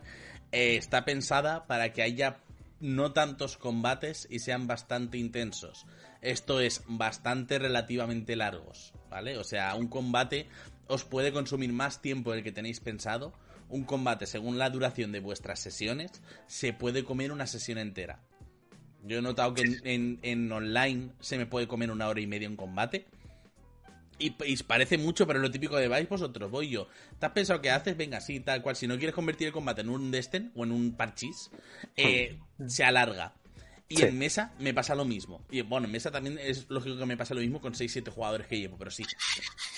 eh, está pensada para que haya no tantos combates y sean bastante intensos. Esto es bastante relativamente largos, ¿vale? O sea, un combate os puede consumir más tiempo del que tenéis pensado. Un combate, según la duración de vuestras sesiones, se puede comer una sesión entera. Yo he notado que en, en- en online se me puede comer una hora y media un combate. Y, y parece mucho, pero lo típico de vais vosotros, voy yo. ¿Te has pensado qué haces? Venga, sí, tal cual. Si no quieres convertir el combate en un Destin o en un parchís, eh, se alarga. Y Sí. en mesa me pasa lo mismo. Y bueno, en mesa también es lógico que me pasa lo mismo con 6-7 jugadores que llevo, pero sí.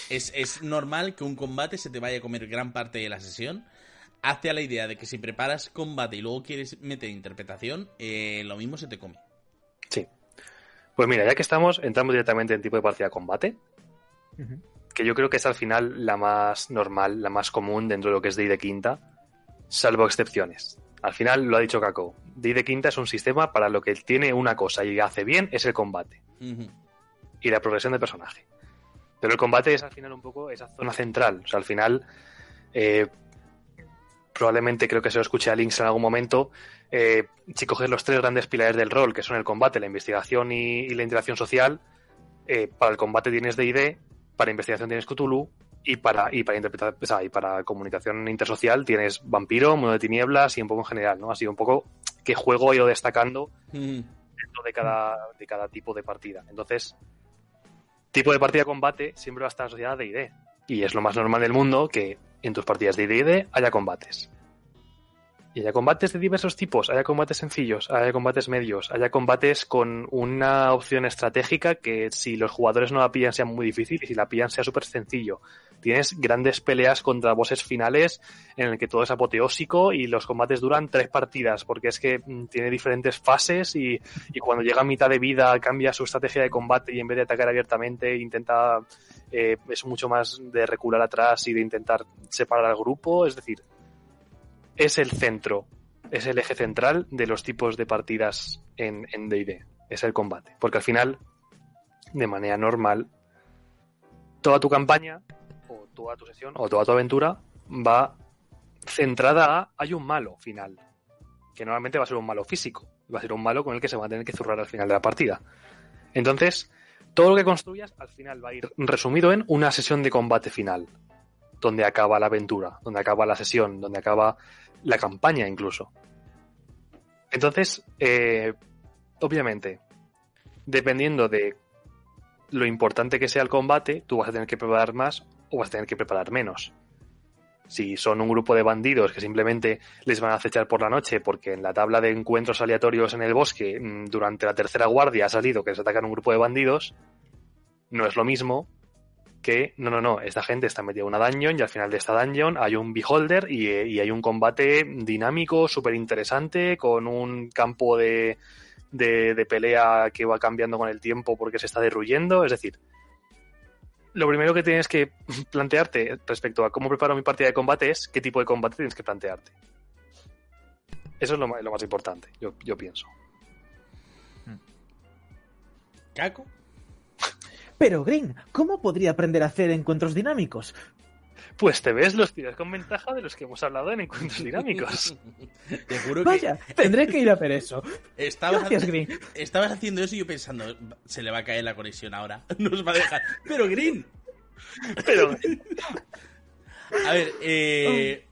Es, es normal que un combate se te vaya a comer gran parte de la sesión. Hazte a la idea de que si preparas combate y luego quieres meter interpretación, eh, lo mismo se te come. Sí. Pues mira, ya que estamos, entramos directamente en tipo de partida de que yo creo que es al final la más normal, la más común dentro de lo que es DI de quinta, salvo excepciones. Al final lo ha dicho Kako. DI de quinta es un sistema para lo que tiene una cosa y hace bien es el combate y la progresión de personaje. Pero el combate es al final un poco esa zona central. O sea, al final, eh, probablemente creo que se lo escuché a Links en algún momento. eh, si coges los tres grandes pilares del rol, que son el combate, la investigación y, y la interacción social, eh, para el combate tienes DD, para investigación tienes Cthulhu y para, y para interpretar, o sea, y para comunicación intersocial tienes vampiro, mundo de tinieblas y un poco en general, ¿no? Así un poco qué juego he ido destacando Ujú. dentro de cada, de cada tipo de partida. Entonces, tipo de partida de combate siempre va a estar asociada a D&D. Y es lo más normal del mundo que en tus partidas de D&D haya combates. Y haya combates de diversos tipos, haya combates sencillos, haya combates medios, haya combates con una opción estratégica que si los jugadores no la pillan sea muy difícil y si la pillan sea súper sencillo. Tienes grandes peleas contra bosses finales en el que todo es apoteósico y los combates duran tres partidas porque es que mm, tiene diferentes fases y, y cuando llega a mitad de vida cambia su estrategia de combate y en vez de atacar abiertamente intenta eh, es mucho más de recular atrás y de intentar separar al grupo es decir es el centro es el eje central de los tipos de partidas en D&D es el combate. Porque al final de manera normal toda tu campaña o toda tu sesión o toda tu aventura va centrada a hay un malo final. Que normalmente va a ser un malo físico. Va a ser un malo con el que se va a tener que zurrar al final de la partida. Entonces todo lo que construyas al final va a ir resumido en una sesión de combate final donde acaba la aventura donde acaba la sesión donde acaba la campaña incluso entonces eh, obviamente dependiendo de lo importante que sea el combate, tú vas a tener que preparar más o vas a tener que preparar menos. Si son un grupo de bandidos que simplemente les van a acechar por la noche porque en la tabla de encuentros aleatorios en el bosque mm, durante la tercera guardia ha salido que les atacan un grupo de bandidos, no es lo mismo que, no, no, no, esta gente está metida en una dungeon y al final de esta dungeon hay un beholder y, eh, y hay un combate dinámico, súper interesante, con un campo de, de, pelea que va cambiando con el tiempo porque se está derruyendo. Es decir, lo primero que tienes que plantearte respecto a cómo preparo mi partida de combate es qué tipo de combate tienes que plantearte. Eso es lo más, lo más importante, yo, yo pienso. ¿Caco? Pero, Green, ¿cómo podría aprender a hacer encuentros dinámicos? Pues te ves los tiros con ventaja de los que hemos hablado en encuentros dinámicos. Te juro que Vaya, tendré que ir a ver eso. estabas, Gracias, Green. estabas haciendo eso y yo pensando, se le va a caer la conexión ahora. Nos va a dejar. Pero Green, Pero A ver, eh,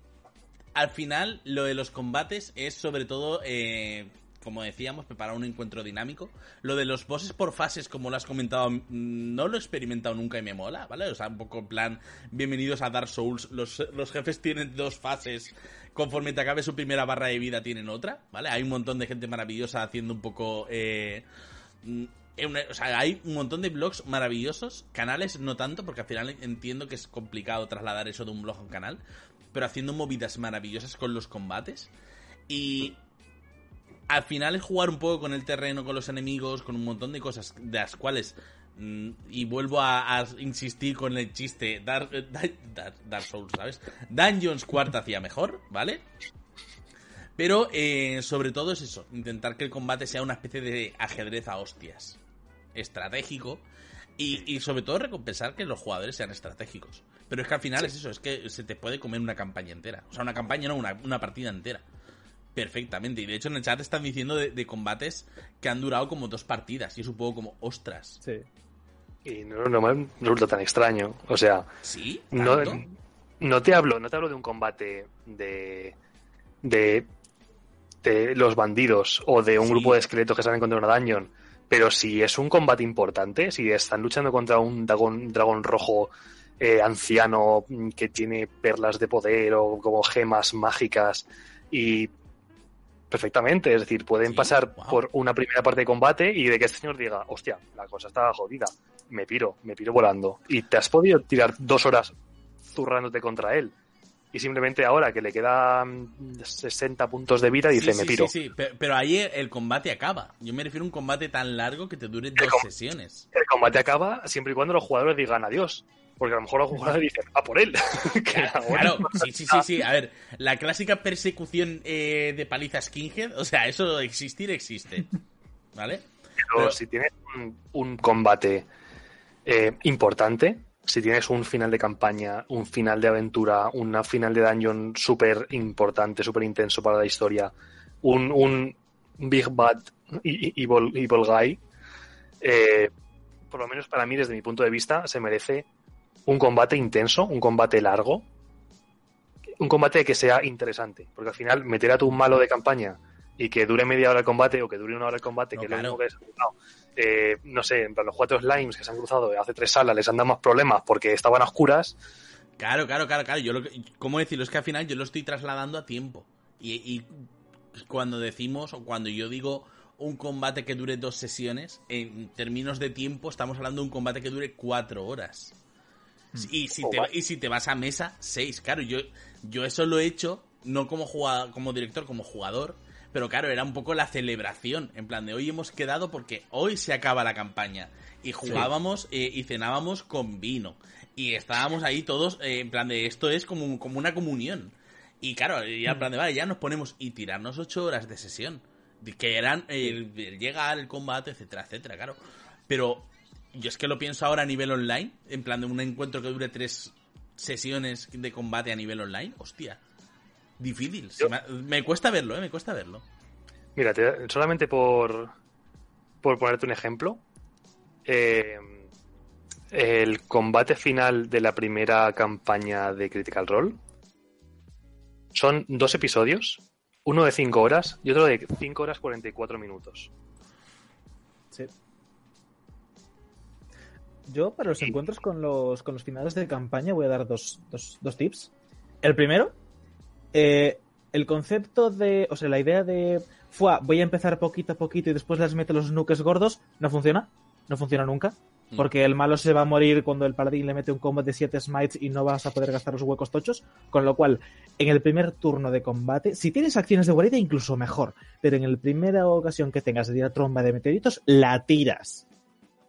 al final lo de los combates es sobre todo, eh, como decíamos, preparar un encuentro dinámico. Lo de los bosses por fases, como lo has comentado, mm, no lo he experimentado nunca y me mola, ¿vale? O sea, un poco en plan, bienvenidos a Dark Souls. Los, los jefes tienen dos fases. Conforme te acabe su primera barra de vida, tienen otra, ¿vale? Hay un montón de gente maravillosa haciendo un poco... Eh, mm, una- o sea, hay un montón de blogs maravillosos, canales no tanto, porque al final entiendo que es complicado trasladar eso de un blog a un canal, pero haciendo movidas maravillosas con los combates. Y al final es jugar un poco con el terreno, con los enemigos, con un montón de cosas de las cuales. mm, y vuelvo a, a insistir con el chiste: Dark, eh, Dark- Dark- Dark Souls, ¿sabes? Dungeons cuarta hacía mejor, ¿vale? Pero eh, sobre todo es eso: intentar que el combate sea una especie de ajedrez a hostias. Estratégico. Y, y sobre todo recompensar que los jugadores sean estratégicos. Pero es que al final es eso, es que se te puede comer una campaña entera. O sea, una campaña no, una, una partida entera. Perfectamente. Y de hecho en el chat están diciendo de, de combates que han durado como dos partidas. Y es un poco como, ostras. Sí. Y no, no me resulta tan extraño. O sea, ¿Sí? no, no te hablo, no te hablo de un combate de, de, de los bandidos o de un Sí. grupo de esqueletos que salen contra una dungeon. Pero si es un combate importante, si están luchando contra un dragón, dragón rojo eh, anciano que tiene perlas de poder o como gemas mágicas y perfectamente, es decir, pueden Sí, pasar wow. por una primera parte de combate y de que este señor diga, hostia, la cosa está jodida, me piro, me piro volando. Y te has podido tirar dos horas zurrándote contra él. Y simplemente ahora que le quedan 60 puntos de vida, dice, Sí, me piro. Sí, sí, pe- pero ahí el combate acaba. Yo me refiero a un combate tan largo que te dure dos sesiones. El combate acaba siempre y cuando los jugadores digan adiós. Porque a lo mejor los jugadores dicen, a por él. Claro, sí, sí, sí, sí. A ver, la clásica persecución eh, de paliza skinhead, o sea, eso existir existe. ¿Vale? Pero Pero- si tienes un, un combate eh, importante, si tienes un final de campaña, un final de aventura, una final de dungeon súper importante, súper intenso para la historia, un, un Big Bad Evil, evil Guy, eh, por lo menos para mí, desde mi punto de vista, se merece un combate intenso, un combate largo, un combate que sea interesante, porque al final meter a tu malo de campaña y que dure media hora el combate o que dure una hora el combate, No, que claro. es lo mismo que es no, eh, no sé, en plan, los cuatro slimes que se han cruzado hace tres salas les han dado más problemas porque estaban a oscuras. Claro, claro, claro, claro. Yo lo que, ¿Cómo decirlo? Es que al final yo lo estoy trasladando a tiempo. Y, y cuando decimos, o cuando yo digo un combate que dure dos sesiones, en términos de tiempo estamos hablando de un combate que dure cuatro horas. Y si, Oh, te, y si te vas a mesa, seis. Claro, yo, yo eso lo he hecho, no como, jugada- como director, como jugador. Pero claro, era un poco la celebración. En plan de hoy hemos quedado porque hoy se acaba la campaña. Y jugábamos eh, y cenábamos con vino. Y estábamos ahí todos eh, en plan de esto es como, como una comunión. Y claro, ya en plan de vale, ya nos ponemos y tirarnos ocho horas de sesión. Que eran el, el llegar, el combate, etcétera, etcétera, claro. Pero yo es que lo pienso ahora a nivel online, en plan de un encuentro que dure tres sesiones de combate a nivel online. Hostia, difícil. Yo- me, me cuesta verlo, ¿eh? Me cuesta verlo. Mira, te- solamente por, por ponerte un ejemplo, eh, el combate final de la primera campaña de Critical Role son dos episodios, uno de 5 horas y otro de 5 horas 44 minutos. Sí. Yo, para los encuentros con los, con los finales de campaña, voy a dar dos, dos, dos tips. El primero, eh, el concepto de. O sea, la idea de. Fua, voy a empezar poquito a poquito y después les meto los nuques gordos, no funciona. No funciona nunca. Mm. Porque el malo se va a morir cuando el paladín le mete un combo de 7 smites y no vas a poder gastar los huecos tochos. Con lo cual, en el primer turno de combate, si tienes acciones de guarida, incluso mejor. Pero en la primera ocasión que tengas de tirar tromba de meteoritos, la tiras.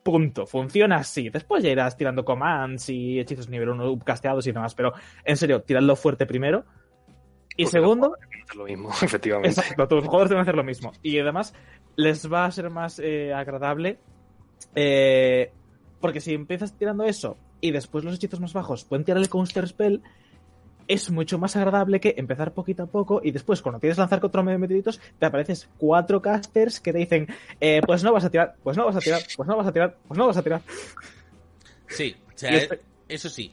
Punto. Funciona así. Después ya irás tirando commands y hechizos nivel 1 casteados y demás. Pero, en serio, tiradlo fuerte primero. Y Porque segundo, lo mismo, efectivamente. Exacto, tus jugadores deben hacer lo mismo. Y además, les va a ser más eh, agradable. eh, porque si empiezas tirando eso y después los hechizos más bajos pueden tirar el counter spell, es mucho más agradable que empezar poquito a poco y después, cuando quieres lanzar contra de meteoritos, te apareces cuatro casters que te dicen: eh, Pues no vas a tirar, pues no vas a tirar, pues no vas a tirar, pues no vas a tirar. Sí, o sea, eso sí.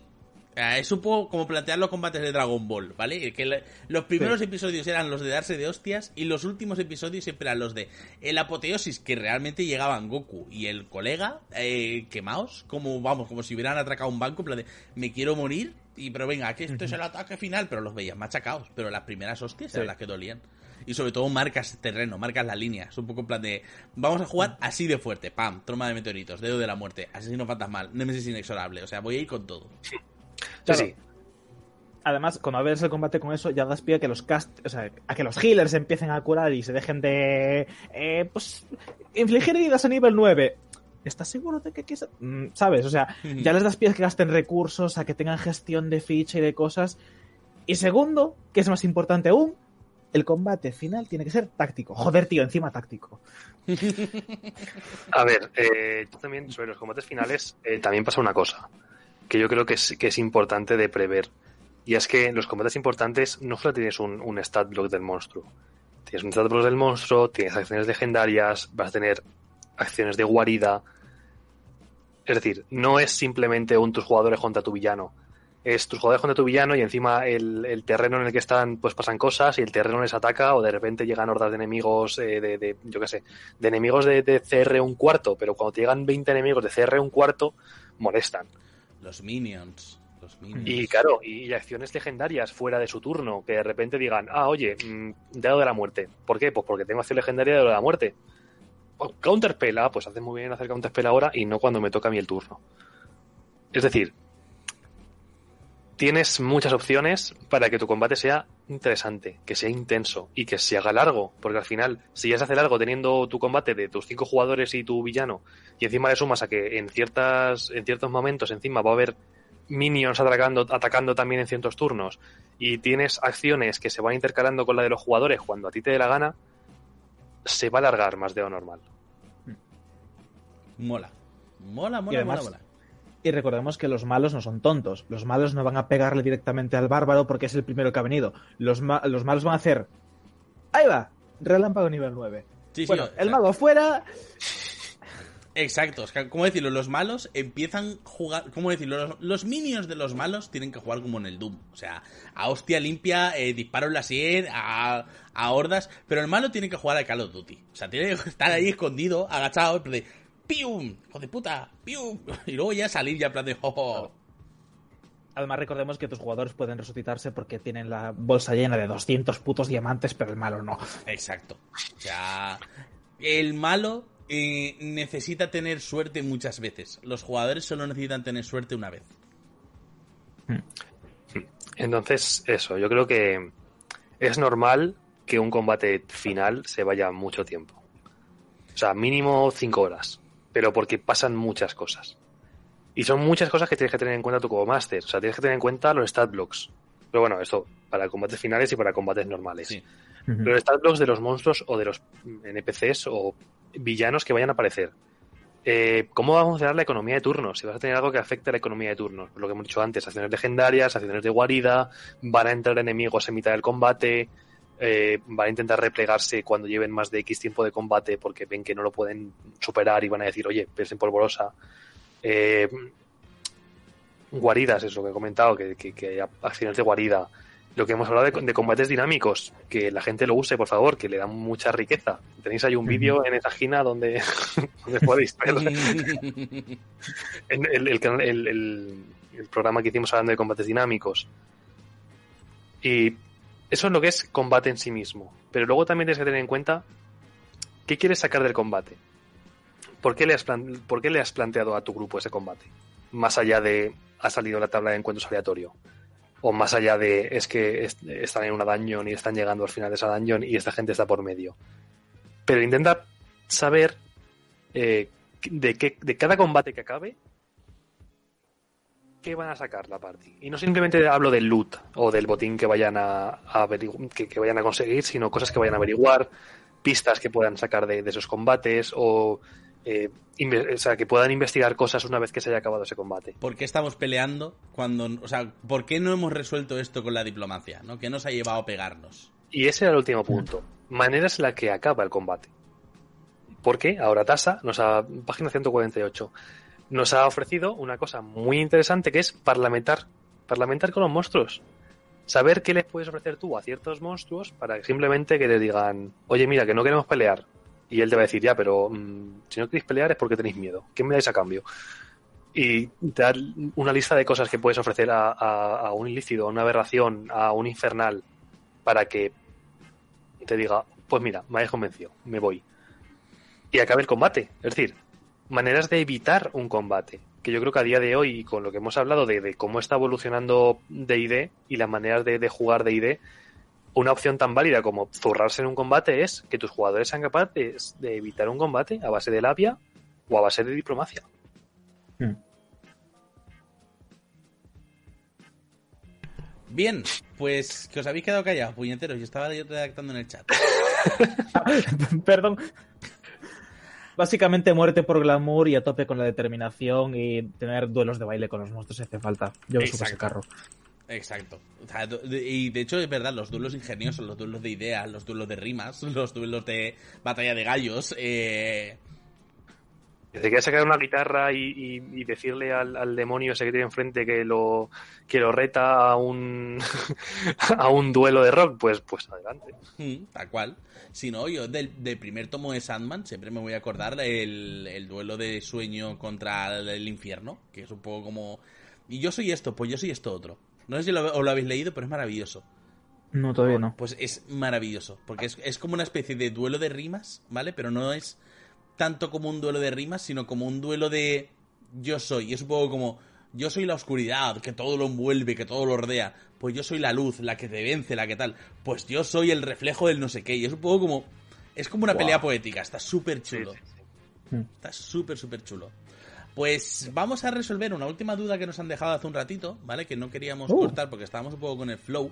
Es un poco como plantear los combates de Dragon Ball, ¿vale? Que los primeros Sí. episodios eran los de darse de hostias y los últimos episodios siempre eran los de el apoteosis que realmente llegaban Goku y el colega eh, quemados, como vamos, como si hubieran atracado un banco, en plan de me quiero morir y pero venga, que esto es el ataque final, pero los veías machacados, pero las primeras hostias eran Sí. las que dolían. Y sobre todo marcas terreno, marcas la línea. Es un poco en plan de. Vamos a jugar así de fuerte. Pam, troma de meteoritos, dedo de la muerte, asesino fantasmal, Nemesis inexorable. O sea, voy a ir con todo. Sí, Claro. sí. Además, cuando abres el combate con eso, ya das pie a que los cast, o sea, a que los healers empiecen a curar y se dejen de, eh, pues, infligir heridas a nivel 9. ¿Estás seguro de que quieres? Mm, ¿Sabes? O sea, ya les das pie a que gasten recursos, a que tengan gestión de ficha y de cosas. Y segundo, que es más importante aún, el combate final tiene que ser táctico. Joder, tío, encima táctico. A ver, eh, yo también sobre los combates finales eh, también pasa una cosa que yo creo que es, que es importante de prever. Y es que en los combates importantes no solo tienes un, un stat block del monstruo. Tienes un stat block del monstruo, tienes acciones legendarias, vas a tener acciones de guarida. Es decir, no es simplemente un tus jugadores contra tu villano. Es tus jugadores contra tu villano y encima el, el terreno en el que están pues pasan cosas y el terreno les ataca o de repente llegan hordas de enemigos eh, de, de, yo qué sé, de enemigos de, de CR un cuarto, pero cuando te llegan 20 enemigos de CR un cuarto, molestan. Los minions. Los minions. Y claro, y, acciones legendarias fuera de su turno, que de repente digan, ah, oye, mm, dedo de la muerte. ¿Por qué? Pues porque tengo acción legendaria de de la muerte. Counterspell, ah, pues hace muy bien hacer counterspell ahora y no cuando me toca a mí el turno. Es decir, tienes muchas opciones para que tu combate sea interesante, que sea intenso y que se haga largo, porque al final, si ya se hace largo teniendo tu combate de tus cinco jugadores y tu villano, y encima le sumas a que en ciertas, en ciertos momentos encima va a haber minions atacando, atacando también en ciertos turnos, y tienes acciones que se van intercalando con la de los jugadores cuando a ti te dé la gana, se va a alargar más de lo normal. Mola. Mola, mola, Y además- mola, mola. Y recordemos que los malos no son tontos. Los malos no van a pegarle directamente al bárbaro porque es el primero que ha venido. Los, ma- los malos van a hacer. Ahí va, relámpago nivel 9. Sí, sí, bueno, el mago fuera. Exacto, ¿cómo decirlo? Los malos empiezan a jugar. ¿Cómo decirlo? Los, los minions de los malos tienen que jugar como en el Doom. O sea, a hostia limpia, eh, disparo en la sien, a, a hordas. Pero el malo tiene que jugar al Call of Duty. O sea, tiene que estar ahí escondido, agachado, en plan de. ¡Pium! ¡Hijo de puta! ¡Pium! Y luego ya salir ya en plan de. "Oh, oh". Además, recordemos que tus jugadores pueden resucitarse porque tienen la bolsa llena de 200 putos diamantes, pero el malo no. Exacto. O sea, el malo eh, necesita tener suerte muchas veces. Los jugadores solo necesitan tener suerte una vez. Entonces, eso, yo creo que es normal que un combate final se vaya mucho tiempo. O sea, mínimo 5 horas. Pero porque pasan muchas cosas. Y son muchas cosas que tienes que tener en cuenta tú como máster. O sea, tienes que tener en cuenta los stat blocks. Pero bueno, esto para combates finales y para combates normales. Sí. Los stat blocks de los monstruos o de los NPCs o villanos que vayan a aparecer. Eh, ¿Cómo va a funcionar la economía de turnos? Si vas a tener algo que afecte a la economía de turnos. Lo que hemos dicho antes, acciones legendarias, acciones de guarida, van a entrar enemigos en mitad del combate, eh, van a intentar replegarse cuando lleven más de X tiempo de combate porque ven que no lo pueden superar y van a decir, oye, en polvorosa. Eh, guaridas, es que he comentado, que, que, que haya acciones de guarida. Lo que hemos hablado de, de, combates dinámicos, que la gente lo use, por favor, que le dan mucha riqueza. Tenéis ahí un vídeo en esa esquina donde, donde podéis ver el, el, el, el, programa que hicimos hablando de combates dinámicos. Y eso es lo que es combate en sí mismo. Pero luego también tienes que tener en cuenta qué quieres sacar del combate. ¿Por qué le has, ¿por qué le has planteado a tu grupo ese combate? Más allá de ha salido la tabla de encuentros aleatorio o más allá de es que están en una dungeon y están llegando al final de esa dungeon y esta gente está por medio. Pero intenta saber eh, de, qué, de cada combate que acabe qué van a sacar la party. Y no simplemente hablo del loot o del botín que vayan a, que, vayan a conseguir, sino cosas que vayan a averiguar, pistas que puedan sacar de, de esos combates o eh, o sea, que puedan investigar cosas una vez que se haya acabado ese combate. ¿Por qué estamos peleando cuando, o sea, por qué no hemos resuelto esto con la diplomacia, ¿no? ¿Qué nos ha llevado a pegarnos? Y ese era el último punto. Maneras en las que acaba el combate. Porque ahora Tasa nos ha, página 148, nos ha ofrecido una cosa muy interesante que es parlamentar, parlamentar con los monstruos. Saber qué les puedes ofrecer tú a ciertos monstruos para que simplemente que te digan, oye, mira, que no queremos pelear. Y él te va a decir, ya, pero mm, si no queréis pelear es porque tenéis miedo. ¿Qué me dais a cambio? Y te dar una lista de cosas que puedes ofrecer a, a- un ilícido, a una aberración, a un infernal, para que te diga, pues mira, me habéis convencido, me voy. Y acabe el combate. Es decir, maneras de evitar un combate. Que yo creo que a día de hoy, con lo que hemos hablado de, de cómo está evolucionando DD y las maneras de, de jugar DD, una opción tan válida como zurrarse en un combate es que tus jugadores sean capaces de evitar un combate a base de labia o a base de diplomacia. Bien, pues que os habéis quedado callados, puñeteros. Yo estaba yo redactando en el chat. Perdón. Básicamente muerte por glamour y a tope con la determinación y tener duelos de baile con los monstruos si hace falta. Yo subo ese carro. Exacto. O sea, y de hecho es verdad, los duelos ingeniosos, los duelos de ideas, los duelos de rimas, los duelos de batalla de gallos, eh, Desde que sacar una guitarra y, y- y decirle al, al demonio ese que tiene enfrente que lo, que lo reta a un, a un duelo de rock, pues, pues adelante. mm, tal cual. Si no, yo del, del primer tomo de Sandman siempre me voy a acordar el, el duelo de sueño contra el infierno, que es un poco como... Y yo soy esto, pues yo soy esto otro. No sé si lo, os lo habéis leído, pero es maravilloso. No, todavía no. Pues es maravilloso, porque es, es como una especie de duelo de rimas, ¿vale? Pero no es tanto como un duelo de rimas, sino como un duelo de yo soy. Y es un poco como yo soy la oscuridad, que todo lo envuelve, que todo lo rodea. Pues yo soy la luz, la que te vence, la que tal. Pues yo soy el reflejo del no sé qué. Y es un poco como... Es como una pelea poética, está súper Sí, chulo. sí, sí. Está súper, súper chulo. Pues vamos a resolver una última duda que nos han dejado hace un ratito, ¿vale? Que no queríamos Uh. cortar porque estábamos un poco con el flow.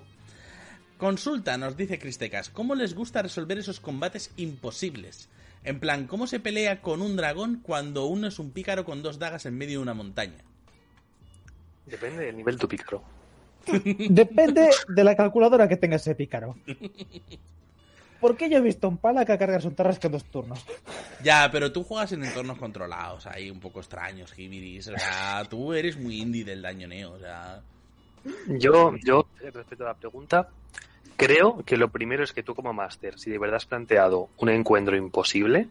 Consulta, nos dice Cristecas, ¿cómo les gusta resolver esos combates imposibles? En plan, ¿cómo se pelea con un dragón cuando uno es un pícaro con dos dagas en medio de una montaña? Depende del nivel de tu pícaro. Depende de la calculadora que tenga ese pícaro. Porque yo he visto un pala que carga son tarras en dos turnos. Ya, pero tú juegas en entornos controlados, ahí un poco extraños, hibiris, o sea, tú eres muy indie del daño neo, o sea... Yo, yo, respecto a la pregunta, creo que lo primero es que tú como máster, si de verdad has planteado un encuentro imposible,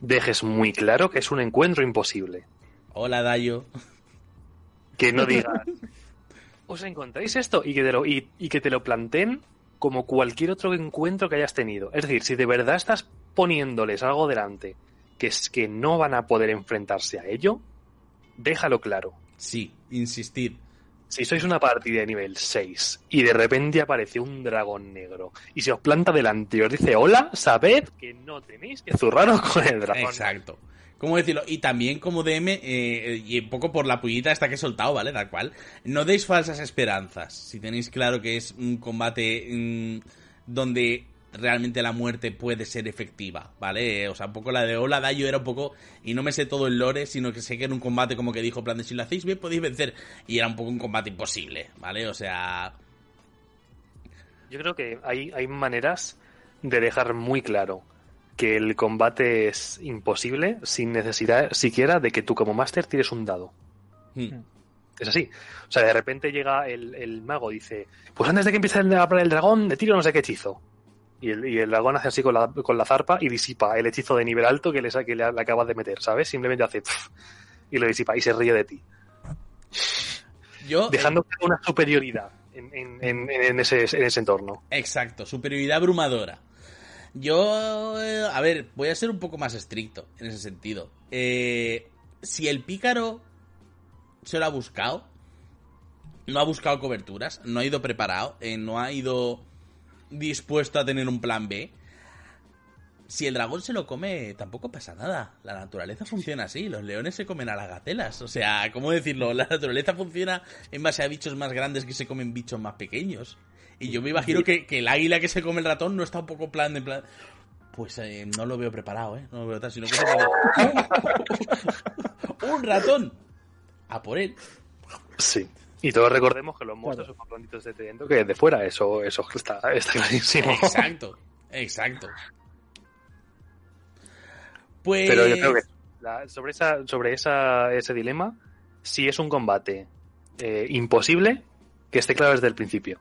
dejes muy claro que es un encuentro imposible. Hola, Dayo. Que no digas, ¿os encontráis esto? Y que te lo, y, y que te lo planteen como cualquier otro encuentro que hayas tenido. Es decir, si de verdad estás poniéndoles algo delante que es que no van a poder enfrentarse a ello, déjalo claro. Sí, insistir. Si sois una partida de nivel 6 y de repente aparece un dragón negro y se os planta delante y os dice hola, sabed que no tenéis que zurraros con el dragón. Exacto. ¿Cómo decirlo? Y también como DM, eh, y un poco por la pullita esta que he soltado, ¿vale? Tal cual. No deis falsas esperanzas. Si tenéis claro que es un combate mm, donde realmente la muerte puede ser efectiva, ¿vale? O sea, un poco la de Hola Dayo era un poco, y no me sé todo el lore, sino que sé que era un combate como que dijo, plan de si lo hacéis bien podéis vencer, y era un poco un combate imposible, ¿vale? O sea, Yo creo que hay, hay maneras de dejar muy claro que el combate es imposible sin necesidad siquiera de que tú como máster tires un dado. mm, Es así. O sea, de repente llega el, el mago y dice, pues antes de que empiece a hablar el dragón, le tiro no sé qué hechizo. Y el, y el dragón hace así con la, con la zarpa y disipa el hechizo de nivel alto que que le, le acabas de meter, ¿sabes? Simplemente hace y lo disipa y se ríe de ti. yo... Dejando una superioridad en, en- en- en ese, en ese entorno. Exacto, superioridad abrumadora. Yo, eh, a ver, voy a ser un poco más estricto en ese sentido. Eh, si el pícaro se lo ha buscado, no ha buscado coberturas, no ha ido preparado, eh, no ha ido dispuesto a tener un plan B, si el dragón se lo come, tampoco pasa nada. La naturaleza funciona así. Los leones se comen a las gatelas. O sea, ¿cómo decirlo? La naturaleza funciona en base a bichos más grandes que se comen bichos más pequeños. Y yo me imagino que, que el águila que se come el ratón no está un poco plan de plan. Pues eh, no lo veo preparado, ¿eh? No lo veo tal, sino que se pone, ¡Un ratón! A por él. Sí. Y todos recordemos que los monstruos son más blanditos de dentro que de fuera. Eso, eso está, está clarísimo. Exacto, exacto. Pues. Pero yo creo que la- sobre, esa, sobre esa, ese dilema, si es un combate eh, imposible, que esté claro desde el principio.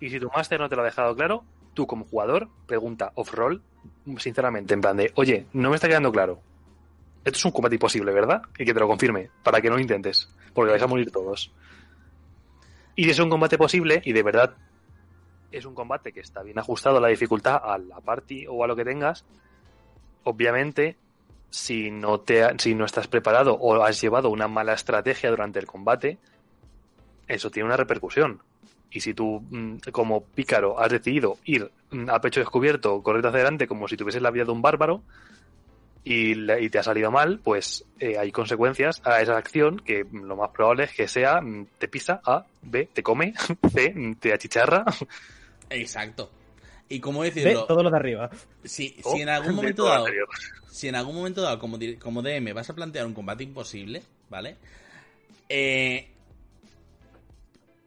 Y si tu máster no te lo ha dejado claro, tú como jugador pregunta off-roll, sinceramente, en plan de, oye, no me está quedando claro. Esto es un combate imposible, ¿verdad? Y que te lo confirme, para que no lo intentes, porque vais a morir todos. Y si es un combate posible, y de verdad es un combate que está bien ajustado a la dificultad, a la party o a lo que tengas, obviamente, si no, te, ha- si no estás preparado o has llevado una mala estrategia durante el combate, eso tiene una repercusión. Y si tú, mm, como pícaro, has decidido ir mm, a pecho descubierto, correr hacia adelante como si tuvieses la vida de un bárbaro y, le- y te ha salido mal, pues eh, hay consecuencias a esa acción que lo más probable es que sea mm, te pisa, A, B, te come, C, te achicharra. Exacto. Y cómo decirlo, todo lo de arriba. si, o si en algún de momento dado, si en algún momento dado como DM vas a plantear un combate imposible, ¿vale? Eh,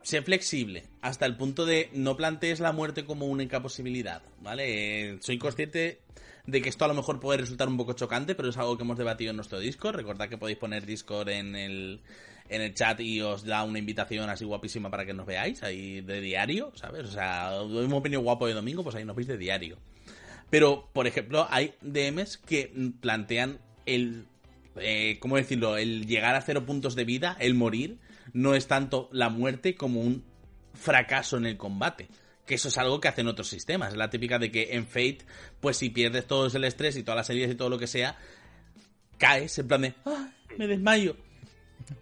sé flexible hasta el punto de no plantees la muerte como única posibilidad, ¿vale? Eh, soy consciente de que esto a lo mejor puede resultar un poco chocante, pero es algo que hemos debatido en nuestro Discord. Recordad que podéis poner Discord en el, en el chat y os da una invitación así guapísima para que nos veáis ahí de diario, ¿sabes? O sea, hemos venido guapo de domingo, pues ahí nos veis de diario. Pero, por ejemplo, hay DMs que plantean el. Eh, ¿Cómo decirlo? El llegar a cero puntos de vida, el morir, no es tanto la muerte como un fracaso en el combate. Que eso es algo que hacen otros sistemas. Es la típica de que en Fate, pues si pierdes todo el estrés y todas las heridas y todo lo que sea, caes en plan de. ¡Ah! Me desmayo.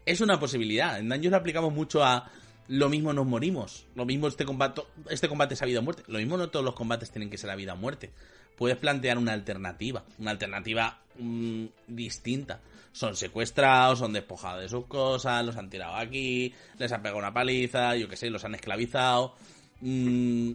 Es una posibilidad. En Dungeons lo aplicamos mucho a. Lo mismo nos morimos. Lo mismo este combate, este combate es a vida o muerte. Lo mismo no todos los combates tienen que ser a vida o muerte. Puedes plantear una alternativa. Una alternativa mm, distinta. Son secuestrados, son despojados de sus cosas, los han tirado aquí, les han pegado una paliza, yo qué sé, los han esclavizado. Mm,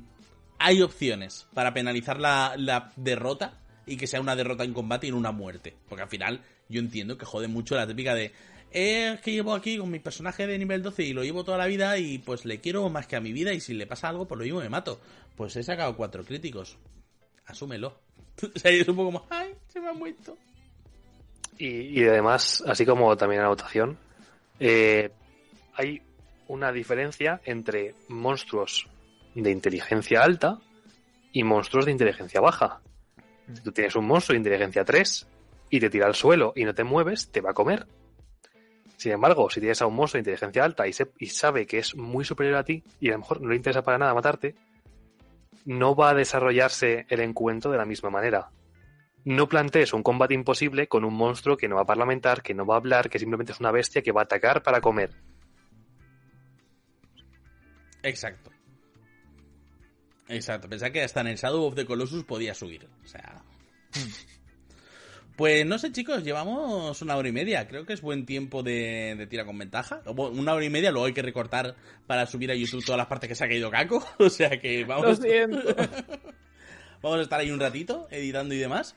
hay opciones para penalizar la, derrota y que sea una derrota en combate y no una muerte. Porque al final yo entiendo que jode mucho la típica de... "Eh, es que llevo aquí con mi personaje de nivel 12 y lo llevo toda la vida y pues le quiero más que a mi vida y si le pasa algo pues lo mismo me mato. Pues he sacado cuatro críticos. Asúmelo. o sea, es un poco como... ¡Ay! Se me ha muerto. Y, y además, así como también anotación, eh, hay una diferencia entre monstruos de inteligencia alta y monstruos de inteligencia baja. Tú tienes un monstruo de inteligencia 3 y te tira al suelo y no te mueves, te va a comer. Sin embargo, si tienes a un monstruo de inteligencia alta y, y sabe que es muy superior a ti y a lo mejor no le interesa para nada matarte, no va a desarrollarse el encuentro de la misma manera. No plantees un combate imposible con un monstruo que no va a parlamentar, que no va a hablar, que simplemente es una bestia que va a atacar para comer. Exacto. Exacto. Pensaba que hasta en el Shadow of the Colossus podía subir. O sea. Pues no sé, chicos, llevamos una hora y media. Creo que es buen tiempo de, de tira con ventaja. Una hora y media, luego hay que recortar para subir a YouTube todas las partes que se ha caído Caco. O sea que Lo vamos, siento. vamos a estar ahí un ratito editando y demás.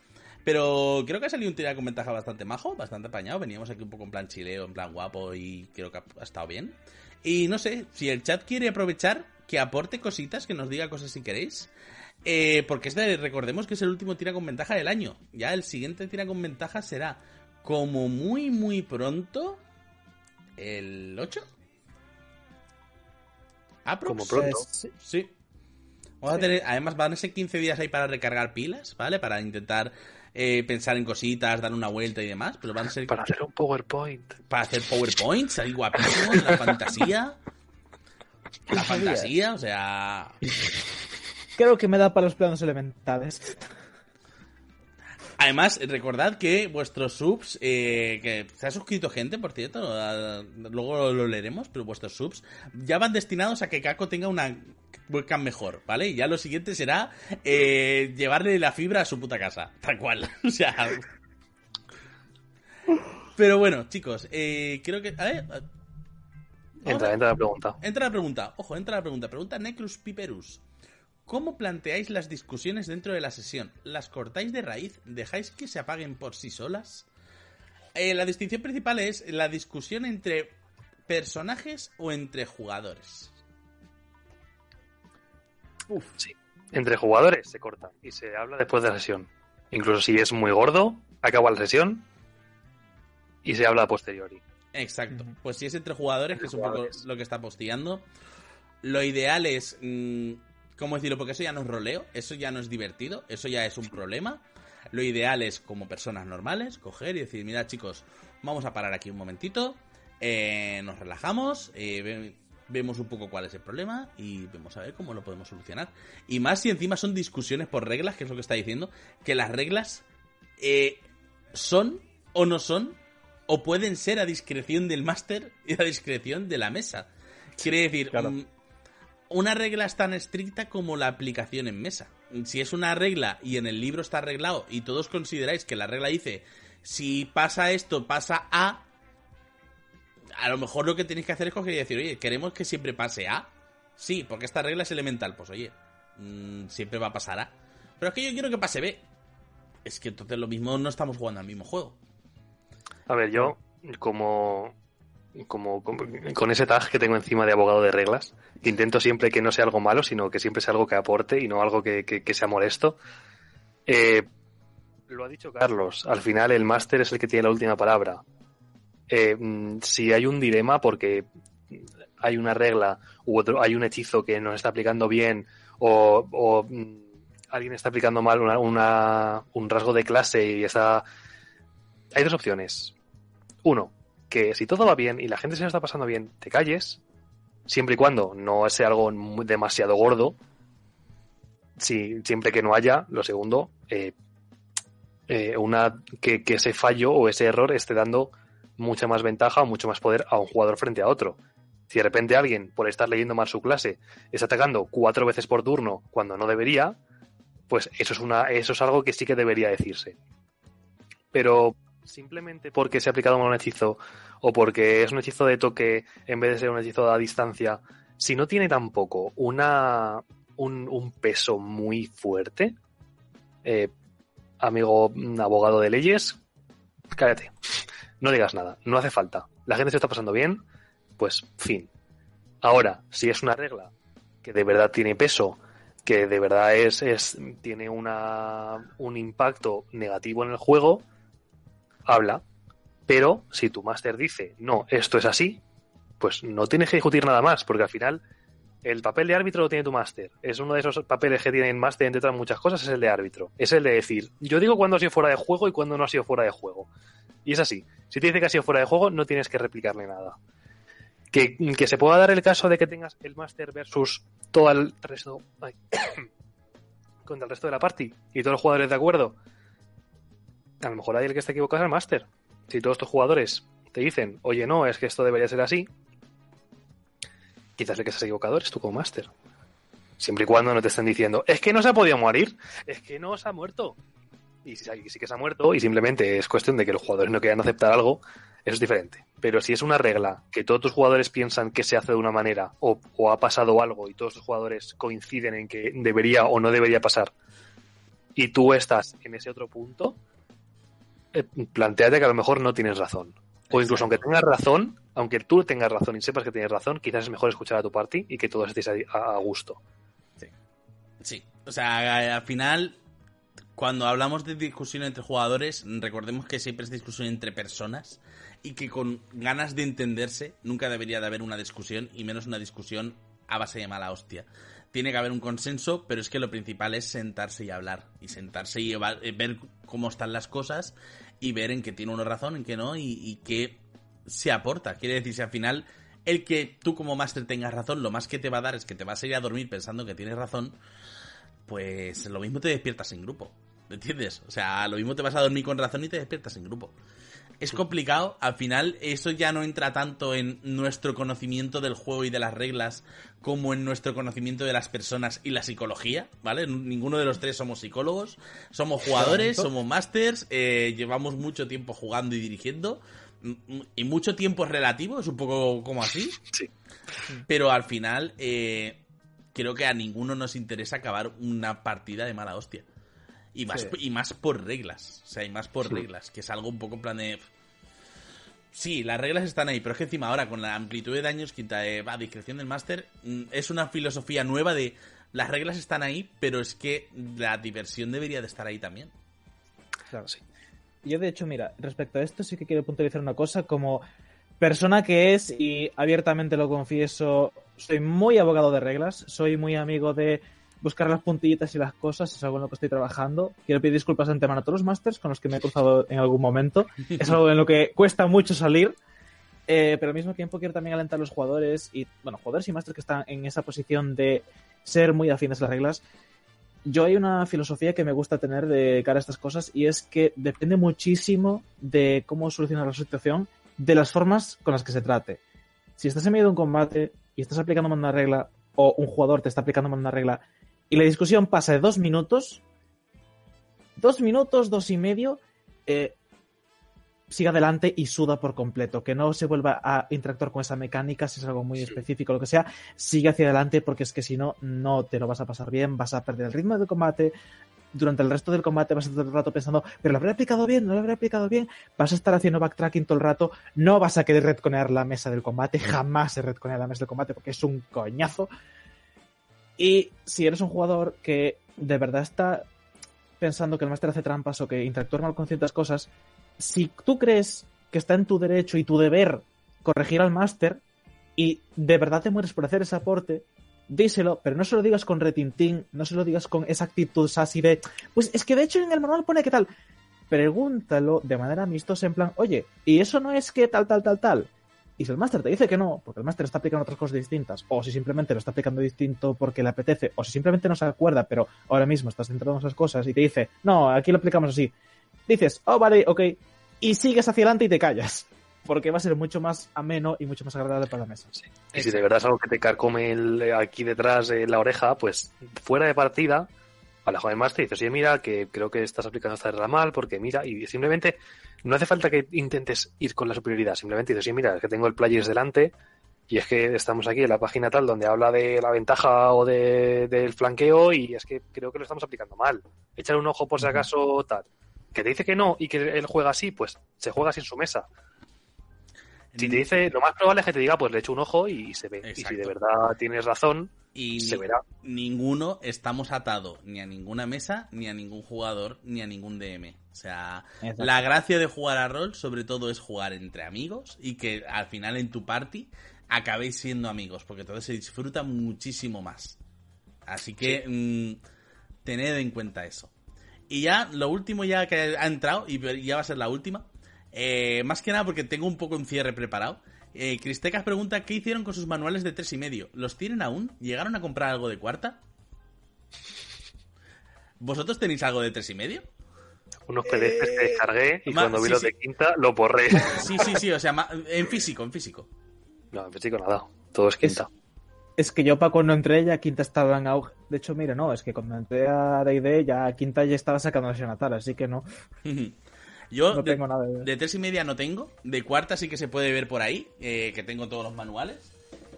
Pero creo que ha salido un tira con ventaja bastante majo, bastante apañado. Veníamos aquí un poco en plan chileo, en plan guapo y creo que ha, estado bien. Y no sé, si el chat quiere aprovechar, que aporte cositas, que nos diga cosas si queréis. Eh, porque este, recordemos que es el último tira con ventaja del año. Ya el siguiente tira con ventaja será como muy, muy pronto. ¿El 8? Aprox. Como pronto. Sí. Sí. Vamos a tener, además van a ser 15 días ahí para recargar pilas, ¿vale? Para intentar eh, pensar en cositas, dar una vuelta y demás, pero van a ser Para hacer un PowerPoint. para hacer PowerPoints, ahí guapísimos, la fantasía. La fantasía, o sea... Creo que me da para los planos elementales. Además, recordad que vuestros subs, eh, que se ha suscrito gente, por cierto, a- luego lo leeremos, pero vuestros subs ya van destinados a que Kako tenga una webcam mejor, ¿vale? Y ya lo siguiente será eh, llevarle la fibra a su puta casa, tal cual. O sea... Pero bueno, chicos, eh, creo que... A ver, Entra, entra la pregunta. Entra la pregunta, ojo, entra la pregunta. Pregunta Necrus Piperus. ¿Cómo planteáis las discusiones dentro de la sesión? ¿Las cortáis de raíz? ¿Dejáis que se apaguen por sí solas? Eh, la distinción principal es la discusión entre personajes o entre jugadores. Sí. Entre jugadores se corta y se habla después de la sesión. Incluso si es muy gordo, acaba la sesión y se habla a posteriori. Exacto. Pues si es entre jugadores, que es un poco lo que está posteando. lo ideal es, mm, ¿cómo decirlo? Porque eso ya no es roleo, eso ya no es divertido, eso ya es un problema. Lo ideal es, como personas normales, coger y decir, mira chicos, vamos a parar aquí un momentito, eh, nos relajamos, eh, ve- vemos un poco cuál es el problema y vemos a ver cómo lo podemos solucionar. Y más si encima son discusiones por reglas, que es lo que está diciendo, que las reglas eh, son o no son, o pueden ser a discreción del máster y a discreción de la mesa. Quiere decir, claro. mm, una regla es tan estricta como la aplicación en mesa. Si es una regla y en el libro está arreglado y todos consideráis que la regla dice si pasa esto, pasa A, a lo mejor lo que tenéis que hacer es coger y decir, oye, ¿queremos que siempre pase A? Sí, porque esta regla es elemental. Pues oye, mm, siempre va a pasar A. Pero es que yo quiero que pase B. Es que entonces lo mismo no estamos jugando al mismo juego. A ver, yo, como, como, con ese tag que tengo encima de abogado de reglas, intento siempre que no sea algo malo, sino que siempre sea algo que aporte y no algo que, que- sea molesto. eh, lo ha dicho Carlos, al final el máster es el que tiene la última palabra. Eh, mm, si hay un dilema porque hay una regla u otro, hay un hechizo que no está aplicando bien o, mm, alguien está aplicando mal una- un rasgo de clase y está... Hay dos opciones. Uno, que si todo va bien y la gente se está pasando bien, te calles, siempre y cuando no sea algo demasiado gordo. Si, siempre que no haya, lo segundo, eh, eh, una que, que ese fallo o ese error esté dando mucha más ventaja o mucho más poder a un jugador frente a otro. Si de repente alguien, por estar leyendo mal su clase, está atacando cuatro veces por turno cuando no debería, pues eso es una, eso es algo que sí que debería decirse. Pero simplemente porque se ha aplicado mal un hechizo o porque es un hechizo de toque en vez de ser un hechizo a distancia, si no tiene tampoco una un, peso muy fuerte, eh, amigo abogado de leyes, cállate, no digas nada, no hace falta. La gente se está pasando bien, pues fin. Ahora, si es una regla que de verdad tiene peso, que de verdad es, es tiene una, un impacto negativo en el juego, habla. Pero si tu máster dice, no, esto es así, pues no tienes que discutir nada más, porque al final el papel de árbitro lo tiene tu máster. Es uno de esos papeles que tiene el máster, entre otras muchas cosas, es el de árbitro. Es el de decir, yo digo cuándo ha sido fuera de juego y cuándo no ha sido fuera de juego. Y es así. Si te dice que ha sido fuera de juego, no tienes que replicarle nada. Que, que se pueda dar el caso de que tengas el máster versus todo el resto. contra el resto de la party y todos los jugadores de acuerdo. A lo mejor hay el que está equivocado es el máster. Si todos tus jugadores te dicen, oye, no, es que esto debería ser así, quizás el que estás equivocado eres tú como máster. Siempre y cuando no te estén diciendo, es que no se ha podido morir, es que no se ha muerto. Y si sí, que se ha muerto y simplemente es cuestión de que los jugadores no quieran aceptar algo, eso es diferente. Pero si es una regla que todos tus jugadores piensan que se hace de una manera o, o ha pasado algo y todos tus jugadores coinciden en que debería o no debería pasar y tú estás en ese otro punto, planteate que a lo mejor no tienes razón. O incluso aunque tengas razón, aunque tú tengas razón y sepas que tienes razón, quizás es mejor escuchar a tu party y que todos estéis a, a gusto. Sí, o sea, al final, cuando hablamos de discusión entre jugadores, recordemos que siempre es discusión entre personas y que con ganas de entenderse nunca debería de haber una discusión y menos una discusión a base de mala hostia. Tiene que haber un consenso, pero es que lo principal es sentarse y hablar. Y sentarse y eh, ver cómo están las cosas y ver en qué tiene uno razón, en qué no y, y qué se aporta. Quiere decir, si al final el que tú como máster tengas razón, lo más que te va a dar es que te vas a ir a dormir pensando que tienes razón, pues lo mismo te despiertas en grupo. ¿Entiendes? O sea, lo mismo te vas a dormir con razón y te despiertas en grupo. Es complicado, al final eso ya no entra tanto en nuestro conocimiento del juego y de las reglas como en nuestro conocimiento de las personas y la psicología, ¿vale? Ninguno de los tres somos psicólogos, somos jugadores, somos masters, eh, llevamos mucho tiempo jugando y dirigiendo, y mucho tiempo es relativo, es un poco como así, Sí. pero al final eh, creo que a ninguno nos interesa acabar una partida de mala hostia. Y más, Sí. y más por reglas. O sea, y más por reglas. Que es algo un poco en plan de. Sí, las reglas están ahí, pero es que encima ahora con la amplitud de daños quita de va, discreción del máster, mm, es una filosofía nueva de las reglas están ahí, pero es que la diversión debería de estar ahí también. Claro. Sí. Yo, de hecho, mira, respecto a esto sí que quiero puntualizar una cosa como persona que es, y abiertamente lo confieso, soy muy abogado de reglas, soy muy amigo de buscar las puntillitas y las cosas, es algo en lo que estoy trabajando. Quiero pedir disculpas de antemano a todos los masters con los que me he cruzado en algún momento. Es algo en lo que cuesta mucho salir. Eh, pero al mismo tiempo quiero también alentar a los jugadores y, bueno, jugadores y masters que están en esa posición de ser muy afines a las reglas. Yo hay una filosofía que me gusta tener de cara a estas cosas y es que depende muchísimo de cómo solucionar la situación, de las formas con las que se trate. Si estás en medio de un combate y estás aplicando una regla o un jugador te está aplicando una regla y la discusión pasa de dos minutos, dos minutos, dos y medio, eh, siga adelante y suda por completo, que no se vuelva a interactuar con esa mecánica, si es algo muy específico o lo que sea, sigue hacia adelante porque es que si no, no te lo vas a pasar bien, vas a perder el ritmo del combate, durante el resto del combate vas a estar todo el rato pensando, pero lo habré aplicado bien, no lo habré aplicado bien, vas a estar haciendo backtracking todo el rato, no vas a querer redconear la mesa del combate, jamás se redconea la mesa del combate porque es un coñazo. Y si eres un jugador que de verdad está pensando que el máster hace trampas o que interactúa mal con ciertas cosas, si tú crees que está en tu derecho y tu deber corregir al máster y de verdad te mueres por hacer ese aporte, díselo, pero no se lo digas con retintín, no se lo digas con esa actitud así de, pues es que de hecho en el manual pone que tal. Pregúntalo de manera amistosa en plan, oye, ¿y eso no es que tal, tal, tal, tal? Y si el máster te dice que no, porque el máster está aplicando otras cosas distintas, o si simplemente lo está aplicando distinto porque le apetece, o si simplemente no se acuerda, pero ahora mismo estás centrado en esas cosas y te dice, no, aquí lo aplicamos así, dices, oh, vale, ok, y sigues hacia adelante y te callas. Porque va a ser mucho más ameno y mucho más agradable para la mesa. Sí. Y si de verdad es algo que te carcome el- aquí detrás de la oreja, pues fuera de partida, a la joven master y dices, oye, mira, que creo que estás aplicando esta regla mal, porque mira, y simplemente no hace falta que intentes ir con la superioridad, simplemente dices, oye, mira, es que tengo el players delante y es que estamos aquí en la página tal donde habla de la ventaja o de, del flanqueo y es que creo que lo estamos aplicando mal. Echar un ojo por si acaso tal. Que te dice que no y que él juega así, pues se juega así en su mesa. Si te dice, lo más probable es que te diga, pues le echo un ojo y se ve. Y si de verdad tienes razón, Y se ni- verá. ninguno estamos atado ni a ninguna mesa, ni a ningún jugador, ni a ningún DM. O sea, Exacto. la gracia de jugar a rol, sobre todo, es jugar entre amigos y que al final en tu party acabéis siendo amigos, porque entonces se disfruta muchísimo más. Así que mm, tened en cuenta eso. Y ya, lo último ya que ha entrado, y ya va a ser la última, eh, más que nada porque tengo un poco un cierre preparado. Eh, Cristecas pregunta qué hicieron con sus manuales de tres y medio. ¿Los tienen aún? ¿Llegaron a comprar algo de cuarta? ¿Vosotros tenéis algo de tres y medio? Unos PDFs que descargué y Ma- cuando vi sí, los sí. de quinta lo borré. Sí, sí, sí, o sea, en físico, en físico. No, en físico nada. Todo es quinta. Es que yo para cuando entré ya Quinta estaba en auge. De hecho, mira, no, es que cuando entré a D&D ya Quinta ya estaba sacando la natal, así que no, Yo no de, tengo nada de... de tres y media no tengo. De cuarta sí que se puede ver por ahí, eh, que tengo todos los manuales.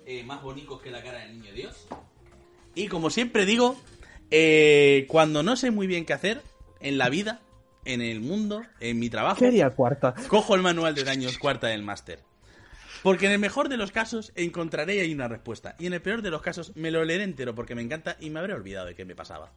eh, más bonitos que la cara del niño Dios. Y como siempre digo, eh, cuando no sé muy bien qué hacer en la vida, en el mundo, en mi trabajo, ¿Qué haría Cuarta? cojo el manual de daños cuarta del máster. Porque en el mejor de los casos encontraré ahí una respuesta. Y en el peor de los casos me lo leeré entero porque me encanta y me habré olvidado de qué me pasaba.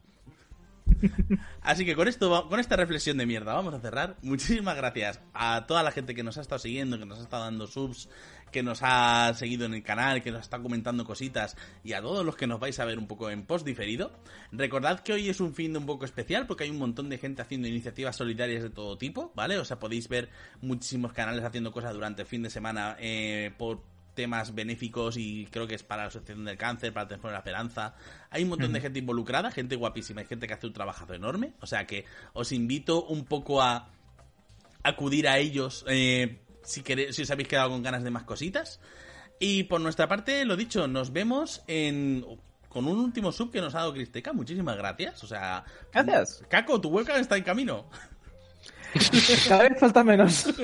Así que con esto, con esta reflexión de mierda, vamos a cerrar. Muchísimas gracias a toda la gente que nos ha estado siguiendo, que nos ha estado dando subs, que nos ha seguido en el canal, que nos está comentando cositas, y a todos los que nos vais a ver un poco en post diferido. Recordad que hoy es un fin de un poco especial porque hay un montón de gente haciendo iniciativas solidarias de todo tipo, ¿vale? O sea, podéis ver muchísimos canales haciendo cosas durante el fin de semana eh, por temas benéficos y creo que es para la Asociación del Cáncer, para el Teléfono de la Esperanza. Hay un montón de gente involucrada, gente guapísima y gente que hace un trabajazo enorme. O sea que os invito un poco a acudir a ellos eh, si, queréis, si os habéis quedado con ganas de más cositas. Y por nuestra parte, lo dicho, nos vemos en con un último sub que nos ha dado Cristeca. Muchísimas gracias. O sea, Gracias. Caco, tu webcam está en camino. Cada vez falta menos.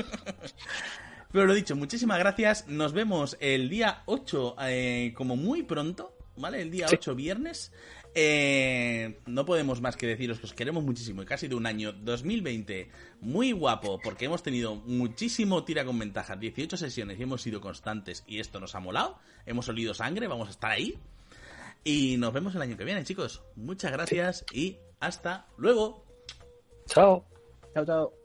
Pero lo dicho, muchísimas gracias. Nos vemos el día 8, eh, como muy pronto, ¿vale? El día Sí. 8, viernes. Eh, no podemos más que deciros que os queremos muchísimo y casi de un año 2020 muy guapo porque hemos tenido muchísimo tira con ventaja, 18 sesiones y hemos sido constantes y esto nos ha molado, hemos olido sangre, vamos a estar ahí y nos vemos el año que viene chicos, muchas gracias y hasta luego. Chao. Chao, chao.